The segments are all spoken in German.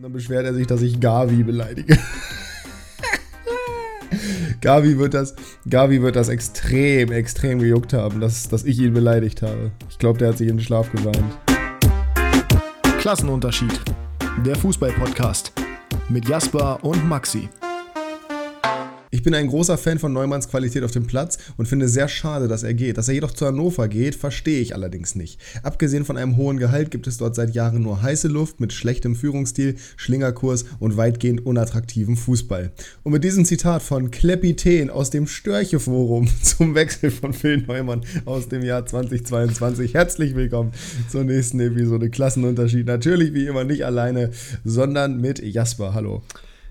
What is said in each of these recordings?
Und dann beschwert er sich, dass ich Gavi beleidige. Gavi wird das, Gavi wird das extrem, extrem gejuckt haben, dass, dass ich ihn beleidigt habe. Ich glaube, der hat sich in den Schlaf geweint. Klassenunterschied. Der Fußball-Podcast. Mit Jasper und Maxi. Ich bin ein großer Fan von Neumanns Qualität auf dem Platz und finde es sehr schade, dass er geht. Dass er jedoch zu Hannover geht, verstehe ich allerdings nicht. Abgesehen von einem hohen Gehalt gibt es dort seit Jahren nur heiße Luft mit schlechtem Führungsstil, Schlingerkurs und weitgehend unattraktivem Fußball. Und mit diesem Zitat von Klepitän aus dem Störche-Forum zum Wechsel von Phil Neumann aus dem Jahr 2022 herzlich willkommen zur nächsten Episode Klassenunterschied. Natürlich wie immer nicht alleine, sondern mit Jasper. Hallo.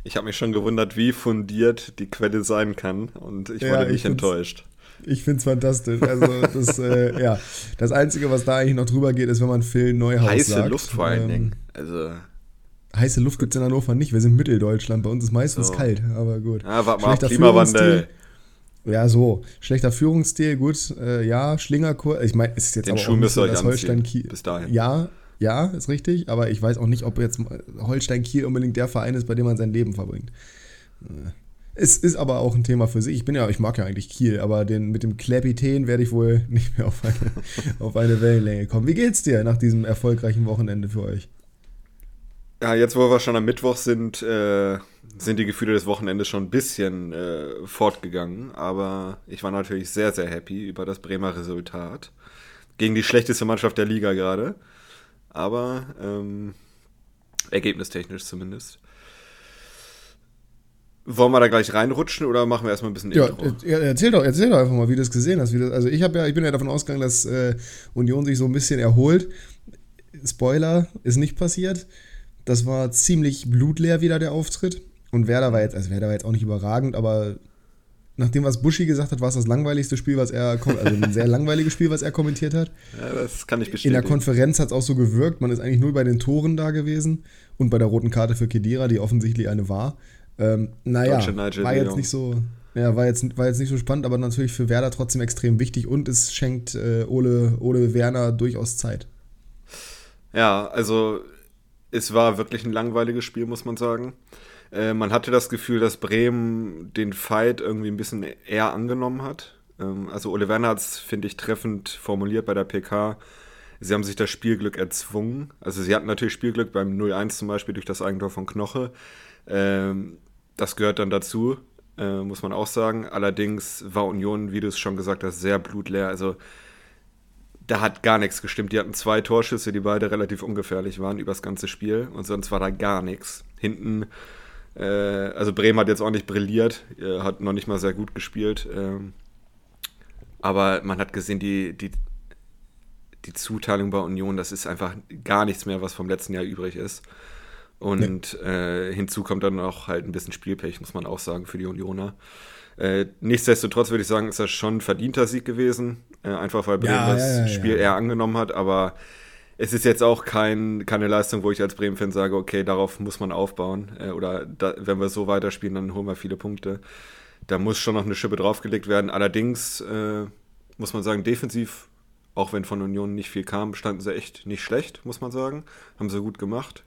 Ich habe mich schon gewundert, wie fundiert die Quelle sein kann und ich ja, wurde nicht enttäuscht. Ich finde es fantastisch. Also das, äh, ja, das Einzige, was da eigentlich noch drüber geht, ist, wenn man Phil Neuhaus Heiße sagt. Luft vor allen ähm, Dingen. Also heiße Luft gibt es in Hannover nicht. Wir sind Mitteldeutschland. Bei uns ist meistens so. kalt, aber gut. Ja, warte mal, Klimawandel. Ja, so. Schlechter Führungsstil, gut. Äh, ja, Schlingerkurs. Ich meine, es ist jetzt Den aber Schuh auch nicht so, dass Holstein Kiel. Bis dahin. Ja, ja, ist richtig, aber ich weiß auch nicht, ob jetzt Holstein Kiel unbedingt der Verein ist, bei dem man sein Leben verbringt. Äh, es ist aber auch ein Thema für sich. Ich bin ja, ich mag ja eigentlich Kiel, aber den, mit dem Klepitän werde ich wohl nicht mehr auf eine, auf eine Wellenlänge kommen. Wie geht's dir nach diesem erfolgreichen Wochenende für euch? Ja, jetzt wo wir schon am Mittwoch sind, äh, sind die Gefühle des Wochenendes schon ein bisschen äh, fortgegangen. Aber ich war natürlich sehr, sehr happy über das Bremer Resultat. Gegen die schlechteste Mannschaft der Liga gerade aber ähm, ergebnistechnisch zumindest. Wollen wir da gleich reinrutschen oder machen wir erstmal ein bisschen ja, Intro? Erzähl doch, erzähl doch einfach mal, wie du das gesehen hast. Das, also ich, ja, ich bin ja davon ausgegangen, dass äh, Union sich so ein bisschen erholt. Spoiler, ist nicht passiert. Das war ziemlich blutleer wieder der Auftritt. Und Werder war jetzt, also Werder war jetzt auch nicht überragend, aber nach dem, was Buschi gesagt hat, war es das langweiligste Spiel, was er, also ein sehr langweiliges Spiel, was er kommentiert hat. Ja, das kann ich bestätigen. In der Konferenz hat es auch so gewirkt, man ist eigentlich nur bei den Toren da gewesen und bei der roten Karte für Kedira, die offensichtlich eine war. Ähm, naja, war jetzt nicht so, ja, war jetzt, war jetzt nicht so spannend, aber natürlich für Werder trotzdem extrem wichtig und es schenkt äh, Ole, Ole Werner durchaus Zeit. Ja, also es war wirklich ein langweiliges Spiel, muss man sagen. Äh, man hatte das Gefühl, dass Bremen den Fight irgendwie ein bisschen eher angenommen hat. Ähm, also Ole Werner hat es, finde ich, treffend formuliert bei der PK. Sie haben sich das Spielglück erzwungen. Also sie hatten natürlich Spielglück beim 0-1 zum Beispiel durch das Eigentor von Knoche. Ähm, das gehört dann dazu, äh, muss man auch sagen. Allerdings war Union, wie du es schon gesagt hast, sehr blutleer. Also da hat gar nichts gestimmt. Die hatten zwei Torschüsse, die beide relativ ungefährlich waren über das ganze Spiel. Und sonst war da gar nichts. Hinten äh, also Bremen hat jetzt auch nicht brilliert, äh, hat noch nicht mal sehr gut gespielt. Ähm, aber man hat gesehen, die, die, die Zuteilung bei Union, das ist einfach gar nichts mehr, was vom letzten Jahr übrig ist. Und nee. äh, hinzu kommt dann auch halt ein bisschen Spielpech, muss man auch sagen, für die Unioner. Äh, nichtsdestotrotz würde ich sagen, ist das schon ein verdienter Sieg gewesen. Äh, einfach weil Bremen ja, das ja, ja, Spiel eher angenommen hat, aber es ist jetzt auch kein, keine Leistung, wo ich als Bremen-Fan sage, okay, darauf muss man aufbauen. Äh, oder da, wenn wir so weiterspielen, dann holen wir viele Punkte. Da muss schon noch eine Schippe draufgelegt werden. Allerdings äh, muss man sagen, defensiv, auch wenn von Union nicht viel kam, standen sie echt nicht schlecht, muss man sagen. Haben sie gut gemacht.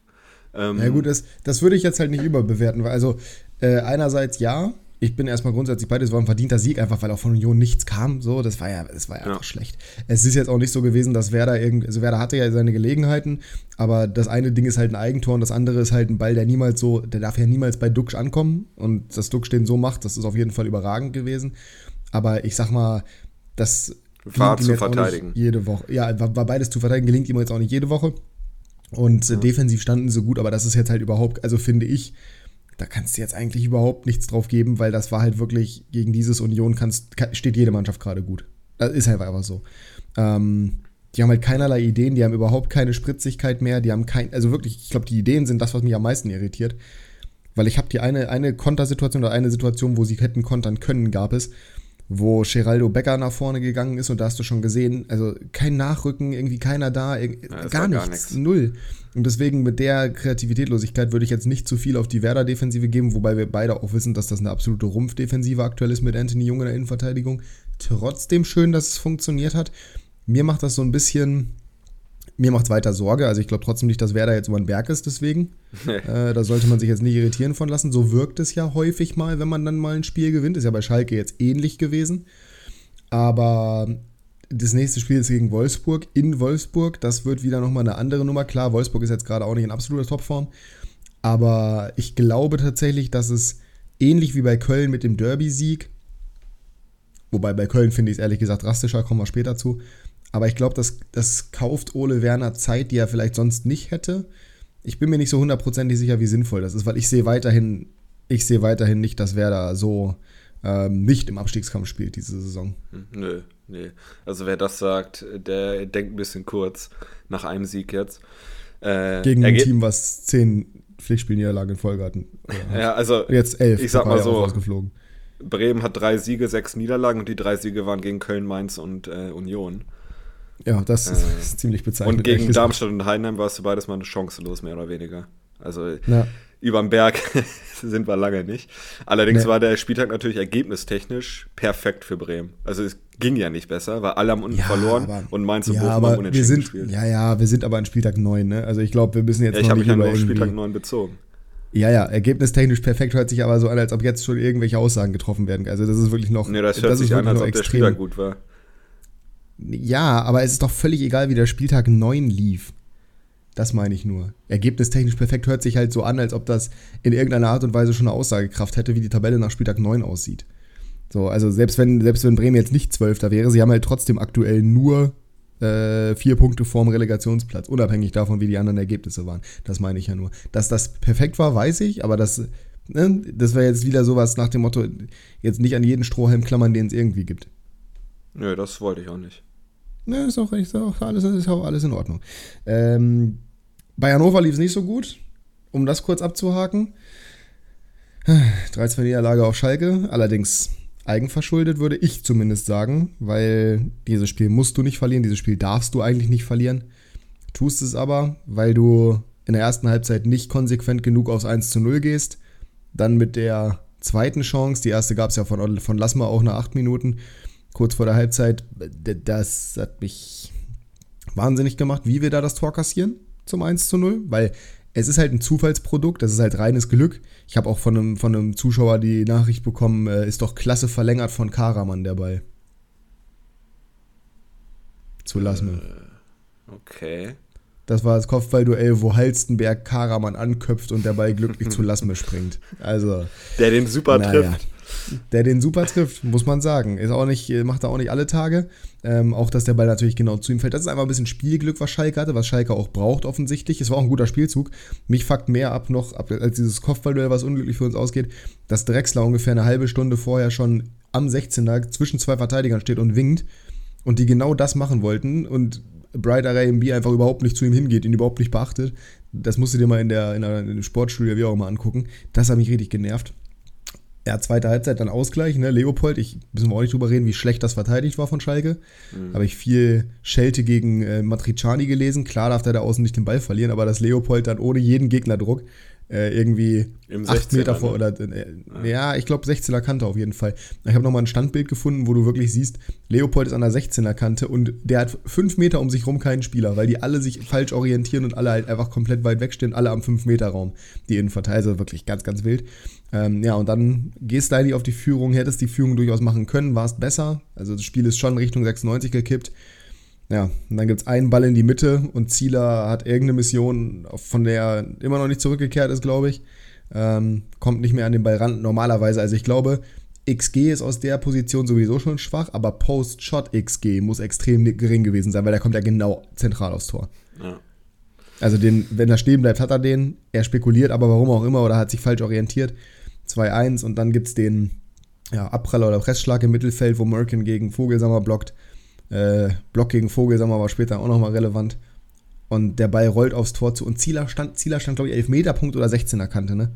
Ähm, ja gut, das, das würde ich jetzt halt nicht überbewerten, weil also äh, einerseits ja, ich bin erstmal grundsätzlich bei, das war ein verdienter Sieg, einfach weil auch von Union nichts kam. So, das war ja, das war ja, ja. einfach schlecht. Es ist jetzt auch nicht so gewesen, dass Werder irgendwie, also Werder hatte ja seine Gelegenheiten, aber das eine Ding ist halt ein Eigentor und das andere ist halt ein Ball, der niemals so, der darf ja niemals bei Duxch ankommen und das Duxch den so macht, das ist auf jeden Fall überragend gewesen. Aber ich sag mal, das war zu verteidigen. Jede Woche. Ja, war, war, beides zu verteidigen, gelingt ihm jetzt auch nicht jede Woche. Und äh, defensiv standen sie gut, aber das ist jetzt halt überhaupt, also finde ich, da kannst du jetzt eigentlich überhaupt nichts drauf geben, weil das war halt wirklich, gegen dieses Union kannst, steht jede Mannschaft gerade gut. Das ist halt einfach so. Ähm, die haben halt keinerlei Ideen, die haben überhaupt keine Spritzigkeit mehr, die haben kein, also wirklich, ich glaube, die Ideen sind das, was mich am meisten irritiert. Weil ich habe die eine, eine Kontersituation oder eine Situation, wo sie hätten kontern können, gab es, wo Geraldo Becker nach vorne gegangen ist und da hast du schon gesehen, also kein Nachrücken, irgendwie keiner da, ja, gar, nichts, gar nichts, null. Und deswegen mit der Kreativitätlosigkeit würde ich jetzt nicht zu viel auf die Werder-Defensive geben, wobei wir beide auch wissen, dass das eine absolute Rumpfdefensive aktuell ist mit Anthony Jung in der Innenverteidigung. Trotzdem schön, dass es funktioniert hat. Mir macht das so ein bisschen Mir macht es weiter Sorge. Also ich glaube trotzdem nicht, dass Werder jetzt über den Berg ist, deswegen. Äh, da sollte man sich jetzt nicht irritieren von lassen. So wirkt es ja häufig mal, wenn man dann mal ein Spiel gewinnt. Ist ja bei Schalke jetzt ähnlich gewesen. Aber das nächste Spiel ist gegen Wolfsburg in Wolfsburg. Das wird wieder nochmal eine andere Nummer. Klar, Wolfsburg ist jetzt gerade auch nicht in absoluter Topform. Aber ich glaube tatsächlich, dass es ähnlich wie bei Köln mit dem Derby-Sieg, wobei bei Köln finde ich es ehrlich gesagt drastischer, kommen wir später zu. Aber ich glaube, das, das kauft Ole Werner Zeit, die er vielleicht sonst nicht hätte. Ich bin mir nicht so hundertprozentig sicher, wie sinnvoll das ist, weil ich sehe weiterhin, ich sehe weiterhin nicht, dass Werder so ähm, nicht im Abstiegskampf spielt diese Saison. Hm, nö, nee. Also wer das sagt, der denkt ein bisschen kurz nach einem Sieg jetzt. Äh, Gegen ein Team, was zehn Pflichtspielniederlagen in Folge hatten. Ja, also jetzt elf. Ich sag mal so, Bremen hat drei Siege, sechs Niederlagen und die drei Siege waren gegen Köln, Mainz und äh, Union. Ja, das äh, ist ziemlich bezeichnend. Und gegen Darmstadt und Heidenheim warst du beides mal eine Chance los, mehr oder weniger. Also ja. überm Berg sind wir lange nicht. Allerdings nee. war der Spieltag natürlich ergebnistechnisch perfekt für Bremen. Also es ging ja nicht besser, weil alle haben unten ja, verloren aber, und Mainz und ja, Bochum haben unentschieden wir sind, gespielt. Ja, ja, wir sind aber an Spieltag 9, ne? Also ich glaube, wir müssen jetzt ja, ich habe mich ja nur auf Spieltag 9 bezogen. Ja, ja, ergebnistechnisch perfekt hört sich aber so an, als ob jetzt schon irgendwelche Aussagen getroffen werden. Also das ist wirklich noch. Nee, das hört das sich an, als ob extrem. der Spieltag gut war. Ja, aber es ist doch völlig egal, wie der Spieltag 9 lief. Das meine ich nur. Ergebnistechnisch perfekt hört sich halt so an, als ob das in irgendeiner Art und Weise schon eine Aussagekraft hätte, wie die Tabelle nach Spieltag 9 aussieht. So, also selbst wenn, selbst wenn Bremen jetzt nicht Zwölfter wäre, sie haben halt trotzdem aktuell nur äh, vier Punkte vorm Relegationsplatz, unabhängig davon, wie die anderen Ergebnisse waren. Das meine ich ja nur. Dass das perfekt war, weiß ich, aber das, ne, das wäre jetzt wieder sowas nach dem Motto, jetzt nicht an jeden Strohhalm klammern, den es irgendwie gibt. Nö, das wollte ich auch nicht. Ne, ist auch, ist auch, alles, ist auch alles in Ordnung. Ähm, bei Hannover lief es nicht so gut, um das kurz abzuhaken. 13 Niederlage auf Schalke, allerdings eigenverschuldet, würde ich zumindest sagen, weil dieses Spiel musst du nicht verlieren, dieses Spiel darfst du eigentlich nicht verlieren. Tust es aber, weil du in der ersten Halbzeit nicht konsequent genug aufs 1 zu 0 gehst. Dann mit der zweiten Chance, die erste gab es ja von, von Lassmer auch nach acht Minuten, kurz vor der Halbzeit, das hat mich wahnsinnig gemacht, wie wir da das Tor kassieren zum 1 zu 0, weil es ist halt ein Zufallsprodukt, das ist halt reines Glück. Ich habe auch von einem, von einem Zuschauer die Nachricht bekommen, äh, ist doch klasse verlängert von Karaman der Ball. Zu Lassmann. Äh, okay. Das war das Kopfballduell, wo Halstenberg Karaman anköpft und der Ball glücklich zu Lassme springt. Also. Der den super naja. trifft der den super trifft, muss man sagen. Ist auch nicht, macht er auch nicht alle Tage. Ähm, auch, dass der Ball natürlich genau zu ihm fällt. Das ist einfach ein bisschen Spielglück, was Schalke hatte, was Schalke auch braucht offensichtlich. Es war auch ein guter Spielzug. Mich fuckt mehr ab noch, ab, als dieses Kopfballduell, was unglücklich für uns ausgeht, dass Drexler ungefähr eine halbe Stunde vorher schon am 16er zwischen zwei Verteidigern steht und winkt und die genau das machen wollten und Bright Array MB einfach überhaupt nicht zu ihm hingeht, ihn überhaupt nicht beachtet. Das musst du dir mal in der, in der, in der Sportstudio wie auch immer angucken. Das hat mich richtig genervt. Ja, zweite Halbzeit dann Ausgleich, ne? Leopold, ich müssen wir auch nicht drüber reden, wie schlecht das verteidigt war von Schalke. Mhm. Habe ich viel Schelte gegen äh, Matriciani gelesen. Klar darf der da außen nicht den Ball verlieren, aber dass Leopold dann ohne jeden Gegnerdruck äh, irgendwie Im 8 Meter vor ne? oder äh, ja. ja. ich glaube 16er Kante auf jeden Fall. Ich habe nochmal ein Standbild gefunden, wo du wirklich siehst, Leopold ist an der 16er Kante und der hat 5 Meter um sich rum keinen Spieler, weil die alle sich falsch orientieren und alle halt einfach komplett weit wegstehen, alle am 5 Meter Raum, die Innenverteidiger, wirklich ganz, ganz wild. Ähm, ja, und dann gehst du auf die Führung, hättest die Führung durchaus machen können, warst besser. Also das Spiel ist schon Richtung 96 gekippt. Ja, und dann gibt es einen Ball in die Mitte und Zieler hat irgendeine Mission, von der er immer noch nicht zurückgekehrt ist, glaube ich. Ähm, kommt nicht mehr an den Ball ran, normalerweise. Also ich glaube, XG ist aus der Position sowieso schon schwach, aber Post-Shot-XG muss extrem gering gewesen sein, weil der kommt ja genau zentral aufs Tor. Ja. Also den, wenn er stehen bleibt, hat er den. Er spekuliert aber warum auch immer oder hat sich falsch orientiert. 2-1 und dann gibt es den ja, Abpraller oder Pressschlag im Mittelfeld, wo Merkin gegen Vogelsammer blockt. Äh, Block gegen Vogelsammer war später auch nochmal relevant. Und der Ball rollt aufs Tor zu. Und Zieler stand, Zieler stand glaube ich, 11 Meterpunkt oder 16er Kante, ne?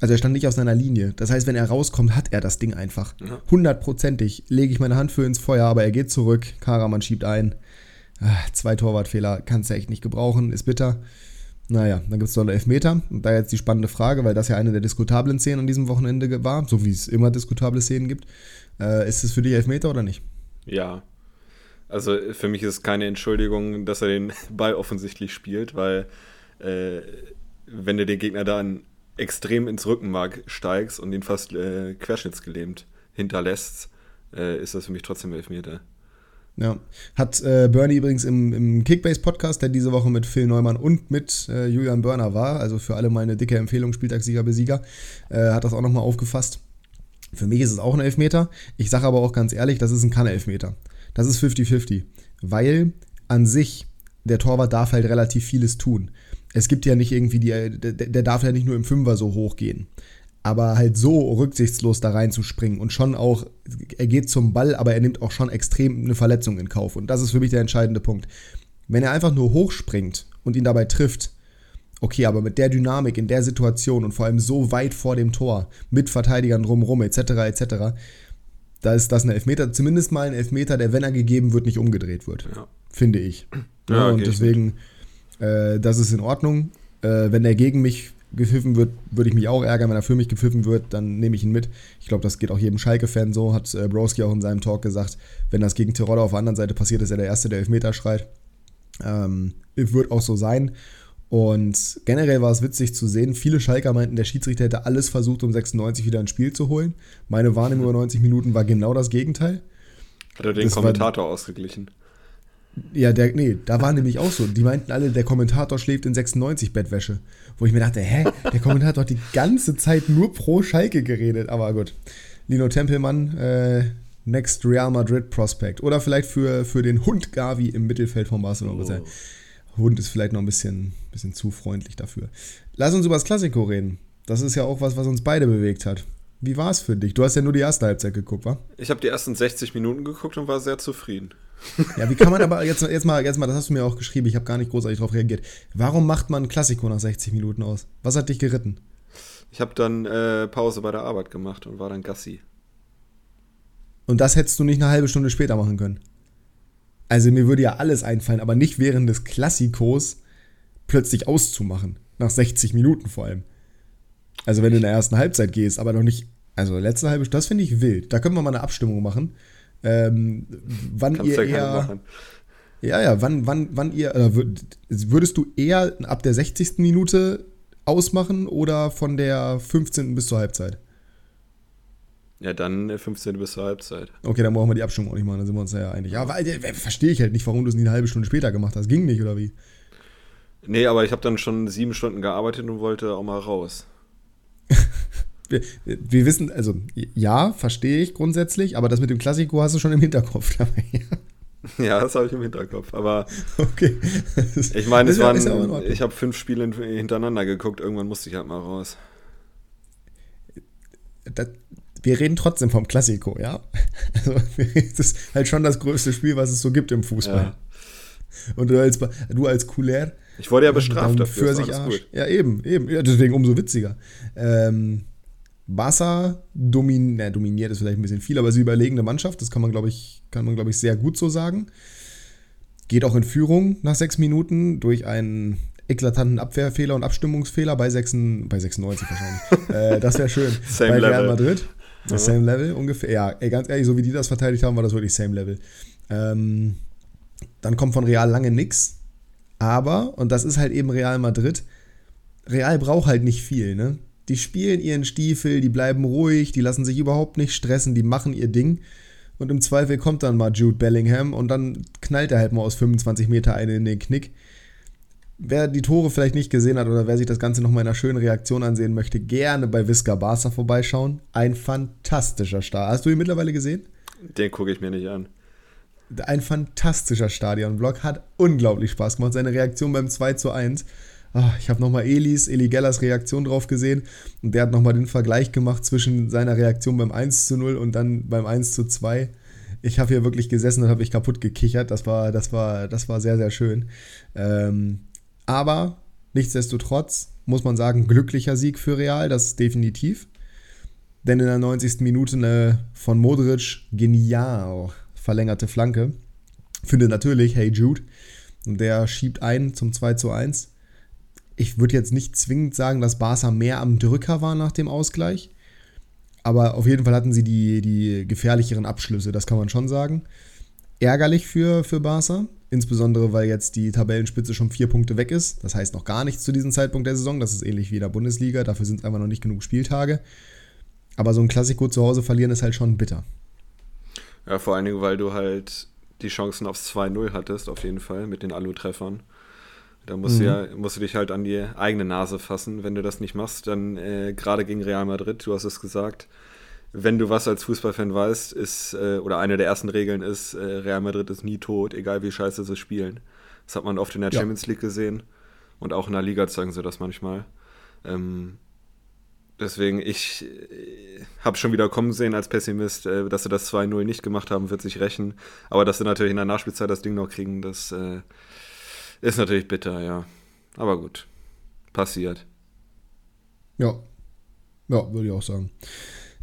Also er stand nicht auf seiner Linie. Das heißt, wenn er rauskommt, hat er das Ding einfach. Hundertprozentig lege ich meine Hand für ins Feuer, aber er geht zurück. Karaman schiebt ein. Ach, zwei Torwartfehler kannst du echt nicht gebrauchen, ist bitter. Naja, dann gibt es noch einen Elfmeter. Und da jetzt die spannende Frage, weil das ja eine der diskutablen Szenen an diesem Wochenende war, so wie es immer diskutable Szenen gibt. Äh, ist es für dich Elfmeter oder nicht? Ja, Also für mich ist es keine Entschuldigung, dass er den Ball offensichtlich spielt, weil äh, wenn du den Gegner dann extrem ins Rückenmark steigst und ihn fast äh, querschnittsgelähmt hinterlässt, äh, ist das für mich trotzdem Elfmeter. Ja. Hat äh, Bernie übrigens im, im Kickbase-Podcast, der diese Woche mit Phil Neumann und mit äh, Julian Börner war, also für alle meine dicke Empfehlung, Spieltagssieger, Besieger, äh, hat das auch nochmal aufgefasst. Für mich ist es auch ein Elfmeter. Ich sage aber auch ganz ehrlich, das ist ein Kann-Elfmeter. Das ist 50-50. Weil an sich der Torwart darf halt relativ vieles tun. Es gibt ja nicht irgendwie die, der, der darf ja nicht nur im Fünfer so hoch gehen aber halt so rücksichtslos da reinzuspringen und schon auch, er geht zum Ball, aber er nimmt auch schon extrem eine Verletzung in Kauf. Und das ist für mich der entscheidende Punkt. Wenn er einfach nur hochspringt und ihn dabei trifft, okay, aber mit der Dynamik in der Situation und vor allem so weit vor dem Tor, mit Verteidigern drumherum, etc., etc., da ist das ein Elfmeter, zumindest mal ein Elfmeter, der, wenn er gegeben wird, nicht umgedreht wird. Ja. Finde ich. Ja, ja und deswegen, äh, das ist in Ordnung. Äh, wenn er gegen mich gepfiffen wird, würde ich mich auch ärgern. Wenn er für mich gepfiffen wird, dann nehme ich ihn mit. Ich glaube, das geht auch jedem Schalke-Fan so, hat äh, Broski auch in seinem Talk gesagt. Wenn das gegen Tirol auf der anderen Seite passiert, ist er der Erste, der Elfmeter schreit. Ähm, wird auch so sein. Und generell war es witzig zu sehen, viele Schalker meinten, der Schiedsrichter hätte alles versucht, um 96 wieder ins Spiel zu holen. Meine Wahrnehmung über 90 Minuten war genau das Gegenteil. Hat er den das Kommentator war, ausgeglichen? Ja, der, nee, da war nämlich auch so. Die meinten alle, der Kommentator schläft in 96 Bettwäsche. Wo ich mir dachte, hä, der Kommentator hat die ganze Zeit nur pro Schalke geredet. Aber gut. Lino Tempelmann, äh, Next Real Madrid Prospect. Oder vielleicht für, für den Hund Gavi im Mittelfeld von Barcelona. Oh. Hund ist vielleicht noch ein bisschen, bisschen zu freundlich dafür. Lass uns über das Klassiko reden. Das ist ja auch was, was uns beide bewegt hat. Wie war es für dich? Du hast ja nur die erste Halbzeit geguckt, wa? Ich habe die ersten 60 Minuten geguckt und war sehr zufrieden. Ja, wie kann man aber jetzt, jetzt, mal, jetzt mal, das hast du mir auch geschrieben, ich habe gar nicht großartig darauf reagiert. Warum macht man ein Klassiko nach 60 Minuten aus? Was hat dich geritten? Ich habe dann äh, Pause bei der Arbeit gemacht und war dann Gassi. Und das hättest du nicht eine halbe Stunde später machen können. Also mir würde ja alles einfallen, aber nicht während des Klassikos plötzlich auszumachen. Nach 60 Minuten vor allem. Also wenn du in der ersten Halbzeit gehst, aber noch nicht. Also letzte halbe Stunde, das finde ich wild. Da können wir mal eine Abstimmung machen. Ähm, wann Kannst ihr ja eher. Ja, ja, wann, wann, wann ihr. Äh, würdest du eher ab der 60. Minute ausmachen oder von der 15. bis zur Halbzeit? Ja, dann 15. bis zur Halbzeit. Okay, dann brauchen wir die Abstimmung auch nicht machen, dann sind wir uns ja einig. Ja, weil äh, verstehe ich halt nicht, warum du es nicht eine halbe Stunde später gemacht hast. Ging nicht, oder wie? Nee, aber ich habe dann schon sieben Stunden gearbeitet und wollte auch mal raus wir, wir, wissen, also ja, verstehe ich grundsätzlich, aber das mit dem Klassiko hast du schon im Hinterkopf. ja, das habe ich im Hinterkopf. Aber okay. ich meine, es waren, ich habe fünf Spiele hintereinander geguckt. Irgendwann musste ich halt mal raus. Das, wir reden trotzdem vom Klassiko, ja. Also, das ist halt schon das größte Spiel, was es so gibt im Fußball. Ja. Und du als, du als Couleur. Ich wurde ja bestraft dafür. Für sich Arsch. Ja, eben, eben. Ja, deswegen umso witziger. Ähm, Barca domin na, dominiert ist vielleicht ein bisschen viel, aber sie überlegene Mannschaft, das kann man, glaube ich, kann man, glaube ich, sehr gut so sagen. Geht auch in Führung nach sechs Minuten durch einen eklatanten Abwehrfehler und Abstimmungsfehler bei, 6, bei 96 wahrscheinlich. äh, das wäre schön. Same bei Real Level. Madrid. Ja. Same Level ungefähr. Ja, ey, ganz ehrlich, so wie die das verteidigt haben, war das wirklich Same Level. Ähm, dann kommt von Real lange nichts. Aber, und das ist halt eben Real Madrid, Real braucht halt nicht viel, ne? Die spielen ihren Stiefel, die bleiben ruhig, die lassen sich überhaupt nicht stressen, die machen ihr Ding. Und im Zweifel kommt dann mal Jude Bellingham und dann knallt er halt mal aus 25 Meter eine in den Knick. Wer die Tore vielleicht nicht gesehen hat oder wer sich das Ganze nochmal in einer schönen Reaktion ansehen möchte, gerne bei Visca Barca vorbeischauen. Ein fantastischer Start. Hast du ihn mittlerweile gesehen? Den gucke ich mir nicht an. Ein fantastischer Stadionblock, hat unglaublich Spaß gemacht. Seine Reaktion beim 2 zu 1 Ach, ich habe nochmal Elis, Eli Gellers Reaktion drauf gesehen und der hat nochmal den Vergleich gemacht zwischen seiner Reaktion beim 1 zu 0 und dann beim 1 zu 2. Ich habe hier wirklich gesessen und habe mich kaputt gekichert. Das war, das war, das war sehr, sehr schön. Ähm, aber nichtsdestotrotz muss man sagen, glücklicher Sieg für Real, das definitiv. Denn in der 90. Minute eine von Modric genial verlängerte Flanke. Finde natürlich, hey Jude. Und der schiebt ein zum 2 zu 1 ich würde jetzt nicht zwingend sagen, dass Barca mehr am Drücker war nach dem Ausgleich. Aber auf jeden Fall hatten sie die, die gefährlicheren Abschlüsse, das kann man schon sagen. ärgerlich für, für Barca. Insbesondere, weil jetzt die Tabellenspitze schon vier Punkte weg ist. Das heißt noch gar nichts zu diesem Zeitpunkt der Saison. Das ist ähnlich wie in der Bundesliga. Dafür sind es einfach noch nicht genug Spieltage. Aber so ein Klassiko zu Hause verlieren ist halt schon bitter. Ja, vor allen Dingen, weil du halt die Chancen aufs 2-0 hattest, auf jeden Fall, mit den Alu-Treffern. Da musst, mhm. du ja, musst du dich halt an die eigene Nase fassen. Wenn du das nicht machst, dann äh, gerade gegen Real Madrid, du hast es gesagt, wenn du was als Fußballfan weißt, ist, äh, oder eine der ersten Regeln ist, äh, Real Madrid ist nie tot, egal wie scheiße sie spielen. Das hat man oft in der ja. Champions League gesehen und auch in der Liga zeigen sie das manchmal. Ähm, deswegen, ich äh, habe schon wieder kommen sehen als Pessimist, äh, dass sie das 2-0 nicht gemacht haben, wird sich rächen. Aber dass sie natürlich in der Nachspielzeit das Ding noch kriegen, das ist natürlich bitter, ja. Aber gut, passiert. Ja, ja, würde ich auch sagen.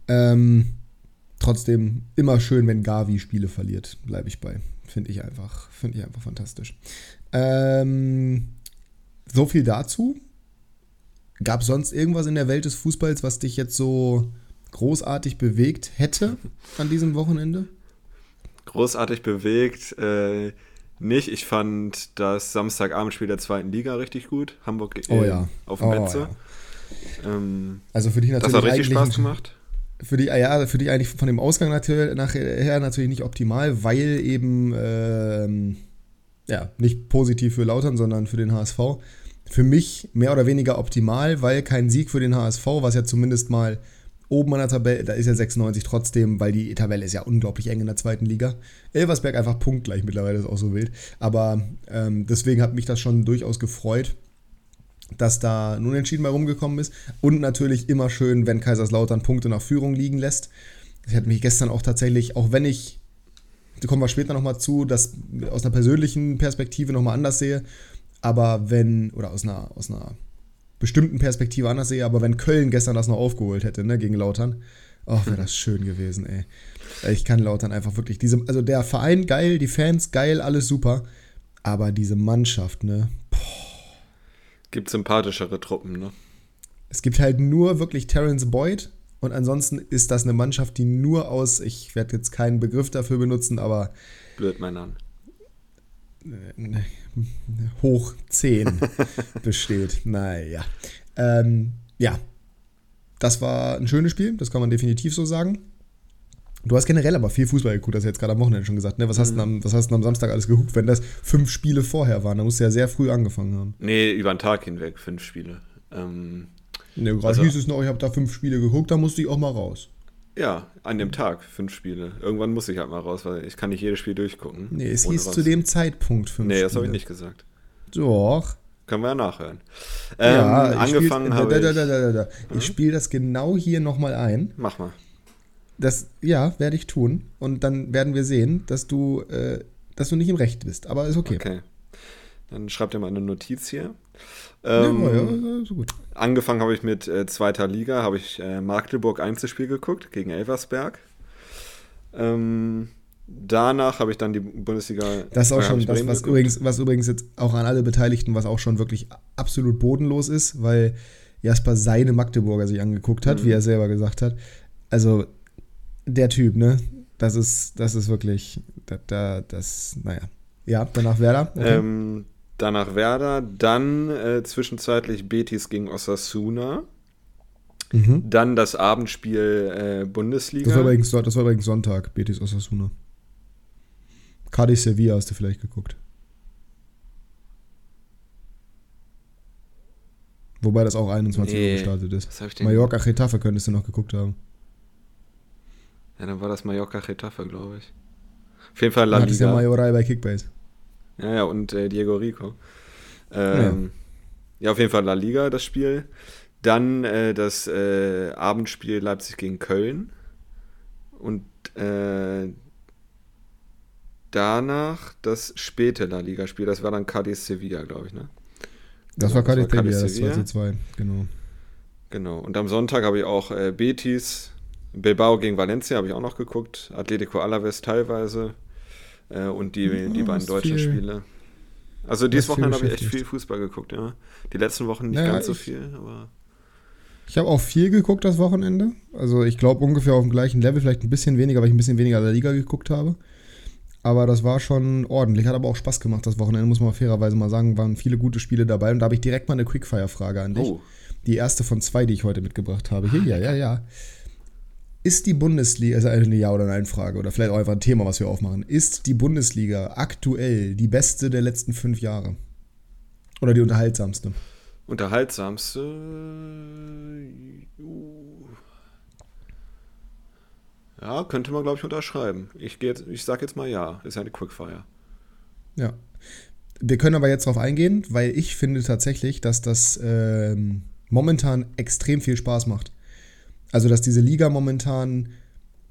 Ähm, trotzdem immer schön, wenn Gavi Spiele verliert, bleibe ich bei. Finde ich einfach, finde ich einfach fantastisch. Ähm, so viel dazu. Gab es sonst irgendwas in der Welt des Fußballs, was dich jetzt so großartig bewegt hätte an diesem Wochenende? Großartig bewegt, äh, nicht. Ich fand das Samstagabendspiel der zweiten Liga richtig gut. Hamburg oh, ja. auf dem oh, Betze. Ja. Ähm, also für dich natürlich. Das hat richtig Spaß gemacht für die, ja, für die eigentlich von dem Ausgang nachher natürlich nicht optimal, weil eben ähm, ja, nicht positiv für Lautern, sondern für den HSV. Für mich mehr oder weniger optimal, weil kein Sieg für den HSV, was ja zumindest mal oben an der Tabelle, da ist ja 96 trotzdem, weil die Tabelle ist ja unglaublich eng in der zweiten Liga. Elversberg einfach punktgleich mittlerweile, ist auch so wild. Aber ähm, deswegen hat mich das schon durchaus gefreut dass da nun entschieden bei rumgekommen ist. Und natürlich immer schön, wenn Kaiserslautern Punkte nach Führung liegen lässt. Das hat mich gestern auch tatsächlich, auch wenn ich, da kommen wir später nochmal zu, das aus einer persönlichen Perspektive nochmal anders sehe. Aber wenn, oder aus einer, aus einer bestimmten Perspektive anders sehe, aber wenn Köln gestern das noch aufgeholt hätte, ne, gegen Lautern, oh, wäre das schön gewesen, ey. Ich kann Lautern einfach wirklich, diese, also der Verein geil, die Fans geil, alles super. Aber diese Mannschaft, ne, boah Gibt sympathischere Truppen, ne? Es gibt halt nur wirklich Terence Boyd und ansonsten ist das eine Mannschaft, die nur aus, ich werde jetzt keinen Begriff dafür benutzen, aber. Blödmännern. Äh, hoch 10 besteht. Naja. Ähm, ja. Das war ein schönes Spiel, das kann man definitiv so sagen. Du hast generell aber viel Fußball geguckt, hast du jetzt gerade am Wochenende schon gesagt. Ne? Was, hast mhm. am, was hast du am Samstag alles geguckt, wenn das fünf Spiele vorher waren? Da musst du ja sehr früh angefangen haben. Nee, über den Tag hinweg fünf Spiele. Ähm, ne, gerade also, hieß es noch, ich habe da fünf Spiele geguckt, da musste ich auch mal raus. Ja, an dem Tag fünf Spiele. Irgendwann muss ich halt mal raus, weil ich kann nicht jedes Spiel durchgucken. Nee, es hieß raus. zu dem Zeitpunkt fünf Nee, das habe ich nicht gesagt. Doch. Können wir ja nachhören. Ähm, ja, angefangen habe ich. Da, da, da, da, Ich hm? spiele das genau hier nochmal ein. Mach mal. Das, ja, werde ich tun. Und dann werden wir sehen, dass du, äh, dass du nicht im Recht bist. Aber ist okay. Okay. Dann schreib dir mal eine Notiz hier. Ähm, ja, ja, so gut. Angefangen habe ich mit äh, zweiter Liga, habe ich äh, Magdeburg Einzelspiel geguckt gegen Elversberg. Ähm, danach habe ich dann die Bundesliga. Das ist auch schon das, was übrigens, was übrigens jetzt auch an alle Beteiligten, was auch schon wirklich absolut bodenlos ist, weil Jasper seine Magdeburger sich angeguckt hat, mhm. wie er selber gesagt hat. Also der Typ, ne? Das ist, das ist wirklich, da, da, das, naja. Ja, danach Werder. Okay. Ähm, danach Werder, dann äh, zwischenzeitlich Betis gegen Osasuna. Mhm. Dann das Abendspiel äh, Bundesliga. Das war, übrigens, das war übrigens Sonntag, Betis Osasuna. Cadiz Sevilla hast du vielleicht geguckt. Wobei das auch 21 nee, Uhr gestartet ist. Mallorca Getafe könntest du noch geguckt haben. Ja, dann war das Mallorca Getafe, glaube ich. Auf jeden Fall La Liga. Ist ja Majoral bei Kickbase. Ja, ja, und äh, Diego Rico. Ähm, ja. ja. auf jeden Fall La Liga, das Spiel. Dann äh, das äh, Abendspiel Leipzig gegen Köln. Und äh, danach das späte La Liga-Spiel. Das war dann Cadiz Sevilla, glaube ich, ne? Das genau, war Cadiz Sevilla, das war 2 genau. Genau. Und am Sonntag habe ich auch äh, Betis Bilbao gegen Valencia habe ich auch noch geguckt. Atletico Alaves teilweise. Äh, und die, ja, die beiden deutschen viel, Spiele. Also dieses Wochenende habe ich echt viel Fußball geguckt, ja. Die letzten Wochen nicht naja, ganz so viel, aber. Ich habe auch viel geguckt das Wochenende. Also ich glaube ungefähr auf dem gleichen Level, vielleicht ein bisschen weniger, weil ich ein bisschen weniger der Liga geguckt habe. aber das war schon ordentlich. Hat aber auch Spaß gemacht das Wochenende, muss man fairerweise mal sagen. Waren viele gute Spiele dabei. Und da habe ich direkt mal eine Quickfire-Frage an dich. Oh. Die erste von zwei, die ich heute mitgebracht habe. Hier, ja, ja, ja. Ist die Bundesliga, also eine Ja- oder Nein-Frage, oder vielleicht auch einfach ein Thema, was wir aufmachen. Ist die Bundesliga aktuell die beste der letzten fünf Jahre? Oder die unterhaltsamste? Unterhaltsamste. Ja, könnte man, glaube ich, unterschreiben. Ich, ich sage jetzt mal ja. Ist ja eine Quickfire. Ja. Wir können aber jetzt darauf eingehen, weil ich finde tatsächlich, dass das ähm, momentan extrem viel Spaß macht. Also, dass diese Liga momentan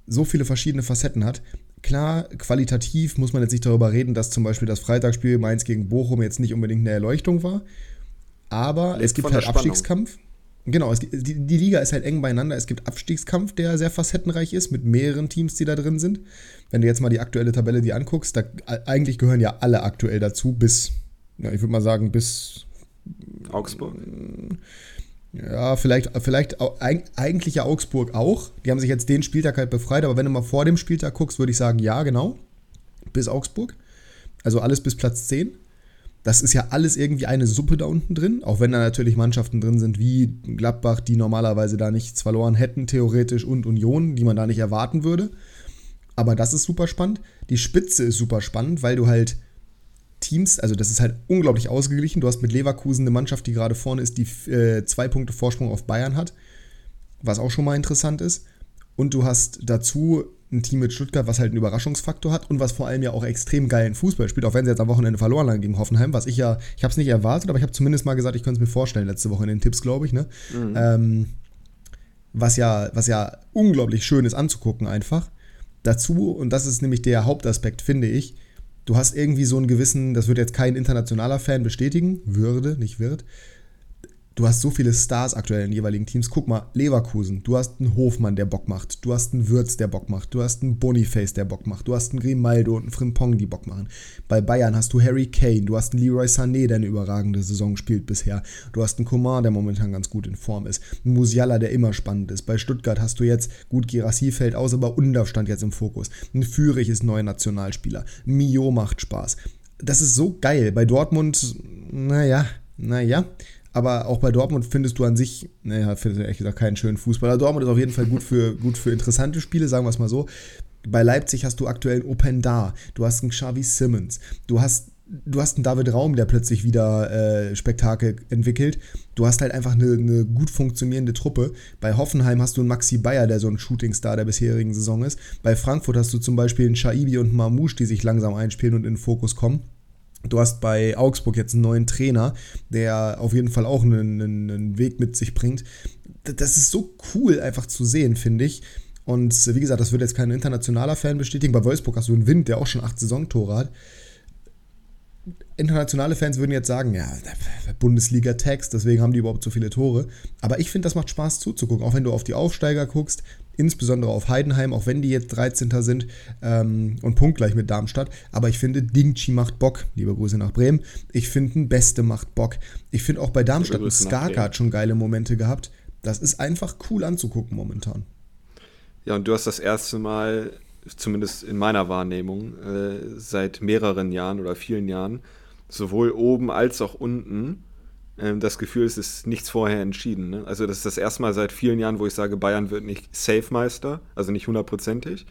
so viele verschiedene Facetten hat. Klar, qualitativ muss man jetzt nicht darüber reden, dass zum Beispiel das Freitagsspiel Mainz gegen Bochum jetzt nicht unbedingt eine Erleuchtung war. Aber Lebt es gibt halt Abstiegskampf. Genau, es, die, die, Liga ist halt eng beieinander. Es gibt Abstiegskampf, der sehr facettenreich ist, mit mehreren Teams, die da drin sind. Wenn du jetzt mal die aktuelle Tabelle die anguckst, da eigentlich gehören ja alle aktuell dazu, bis, ja, ich würde mal sagen, bis Augsburg. Ja, vielleicht, vielleicht eigentlich ja Augsburg auch. Die haben sich jetzt den Spieltag halt befreit, aber wenn du mal vor dem Spieltag guckst, würde ich sagen, ja, genau. Bis Augsburg. Also alles bis Platz 10. Das ist ja alles irgendwie eine Suppe da unten drin, auch wenn da natürlich Mannschaften drin sind wie Gladbach, die normalerweise da nichts verloren hätten, theoretisch, und Union, die man da nicht erwarten würde. Aber das ist super spannend. Die Spitze ist super spannend, weil du halt Teams, also das ist halt unglaublich ausgeglichen. Du hast mit Leverkusen eine Mannschaft, die gerade vorne ist, die äh, zwei Punkte Vorsprung auf Bayern hat, was auch schon mal interessant ist. Und du hast dazu ein Team mit Stuttgart, was halt einen Überraschungsfaktor hat und was vor allem ja auch extrem geilen Fußball spielt, auch wenn sie jetzt am Wochenende verloren haben gegen Hoffenheim, was ich ja, ich habe es nicht erwartet, aber ich habe zumindest mal gesagt, ich könnte es mir vorstellen, letzte Woche in den Tipps, glaube ich, ne? Mhm. Ähm, was ja, was ja unglaublich schön ist anzugucken einfach. Dazu, und das ist nämlich der Hauptaspekt, finde ich, du hast irgendwie so einen gewissen, das wird jetzt kein internationaler Fan bestätigen, würde, nicht wird, du hast so viele Stars aktuell in den jeweiligen Teams. Guck mal, Leverkusen, du hast einen Hofmann, der Bock macht. Du hast einen Würz, der Bock macht. Du hast einen Boniface, der Bock macht. Du hast einen Grimaldo und einen Frimpong, die Bock machen. Bei Bayern hast du Harry Kane. Du hast einen Leroy Sané, der eine überragende Saison spielt bisher. Du hast einen Coman, der momentan ganz gut in Form ist. Einen Musiala, der immer spannend ist. Bei Stuttgart hast du jetzt, gut, Girassi fällt aus, aber Undaf stand jetzt im Fokus. Ein Führig ist neuer Nationalspieler. Mio macht Spaß. Das ist so geil. Bei Dortmund, naja, naja. Aber auch bei Dortmund findest du an sich, naja, findest du ehrlich gesagt keinen schönen Fußballer. Dortmund ist auf jeden Fall gut für, gut für interessante Spiele, sagen wir es mal so. Bei Leipzig hast du aktuell einen Open Da, du hast einen Xavi Simmons, du hast du hast einen David Raum, der plötzlich wieder äh, Spektakel entwickelt. Du hast halt einfach eine, eine, gut funktionierende Truppe. Bei Hoffenheim hast du einen Maxi Bayer, der so ein Shootingstar der bisherigen Saison ist. Bei Frankfurt hast du zum Beispiel einen Shaibi und Mamouche, die sich langsam einspielen und in den Fokus kommen. Du hast bei Augsburg jetzt einen neuen Trainer, der auf jeden Fall auch einen, einen, Weg mit sich bringt. Das ist so cool einfach zu sehen, finde ich. Und wie gesagt, das wird jetzt kein internationaler Fan bestätigen. Bei Wolfsburg hast du einen Wind, der auch schon acht Saisontore hat internationale Fans würden jetzt sagen, ja, Bundesliga-Text, deswegen haben die überhaupt so viele Tore. Aber ich finde, das macht Spaß zuzugucken, auch wenn du auf die Aufsteiger guckst, insbesondere auf Heidenheim, auch wenn die jetzt 13. sind ähm, und punktgleich mit Darmstadt. Aber ich finde, Dingchi macht Bock. Liebe Grüße nach Bremen. Ich finde, ein Beste macht Bock. Ich finde auch bei Darmstadt, ein Skaka hat schon geile Momente gehabt. Das ist einfach cool anzugucken momentan. Ja, und du hast das erste Mal zumindest in meiner Wahrnehmung, äh, seit mehreren Jahren oder vielen Jahren, sowohl oben als auch unten, das Gefühl, es ist nichts vorher entschieden. Ne? Also das ist das erste Mal seit vielen Jahren, wo ich sage, Bayern wird nicht Safe-Meister, also nicht hundertprozentig.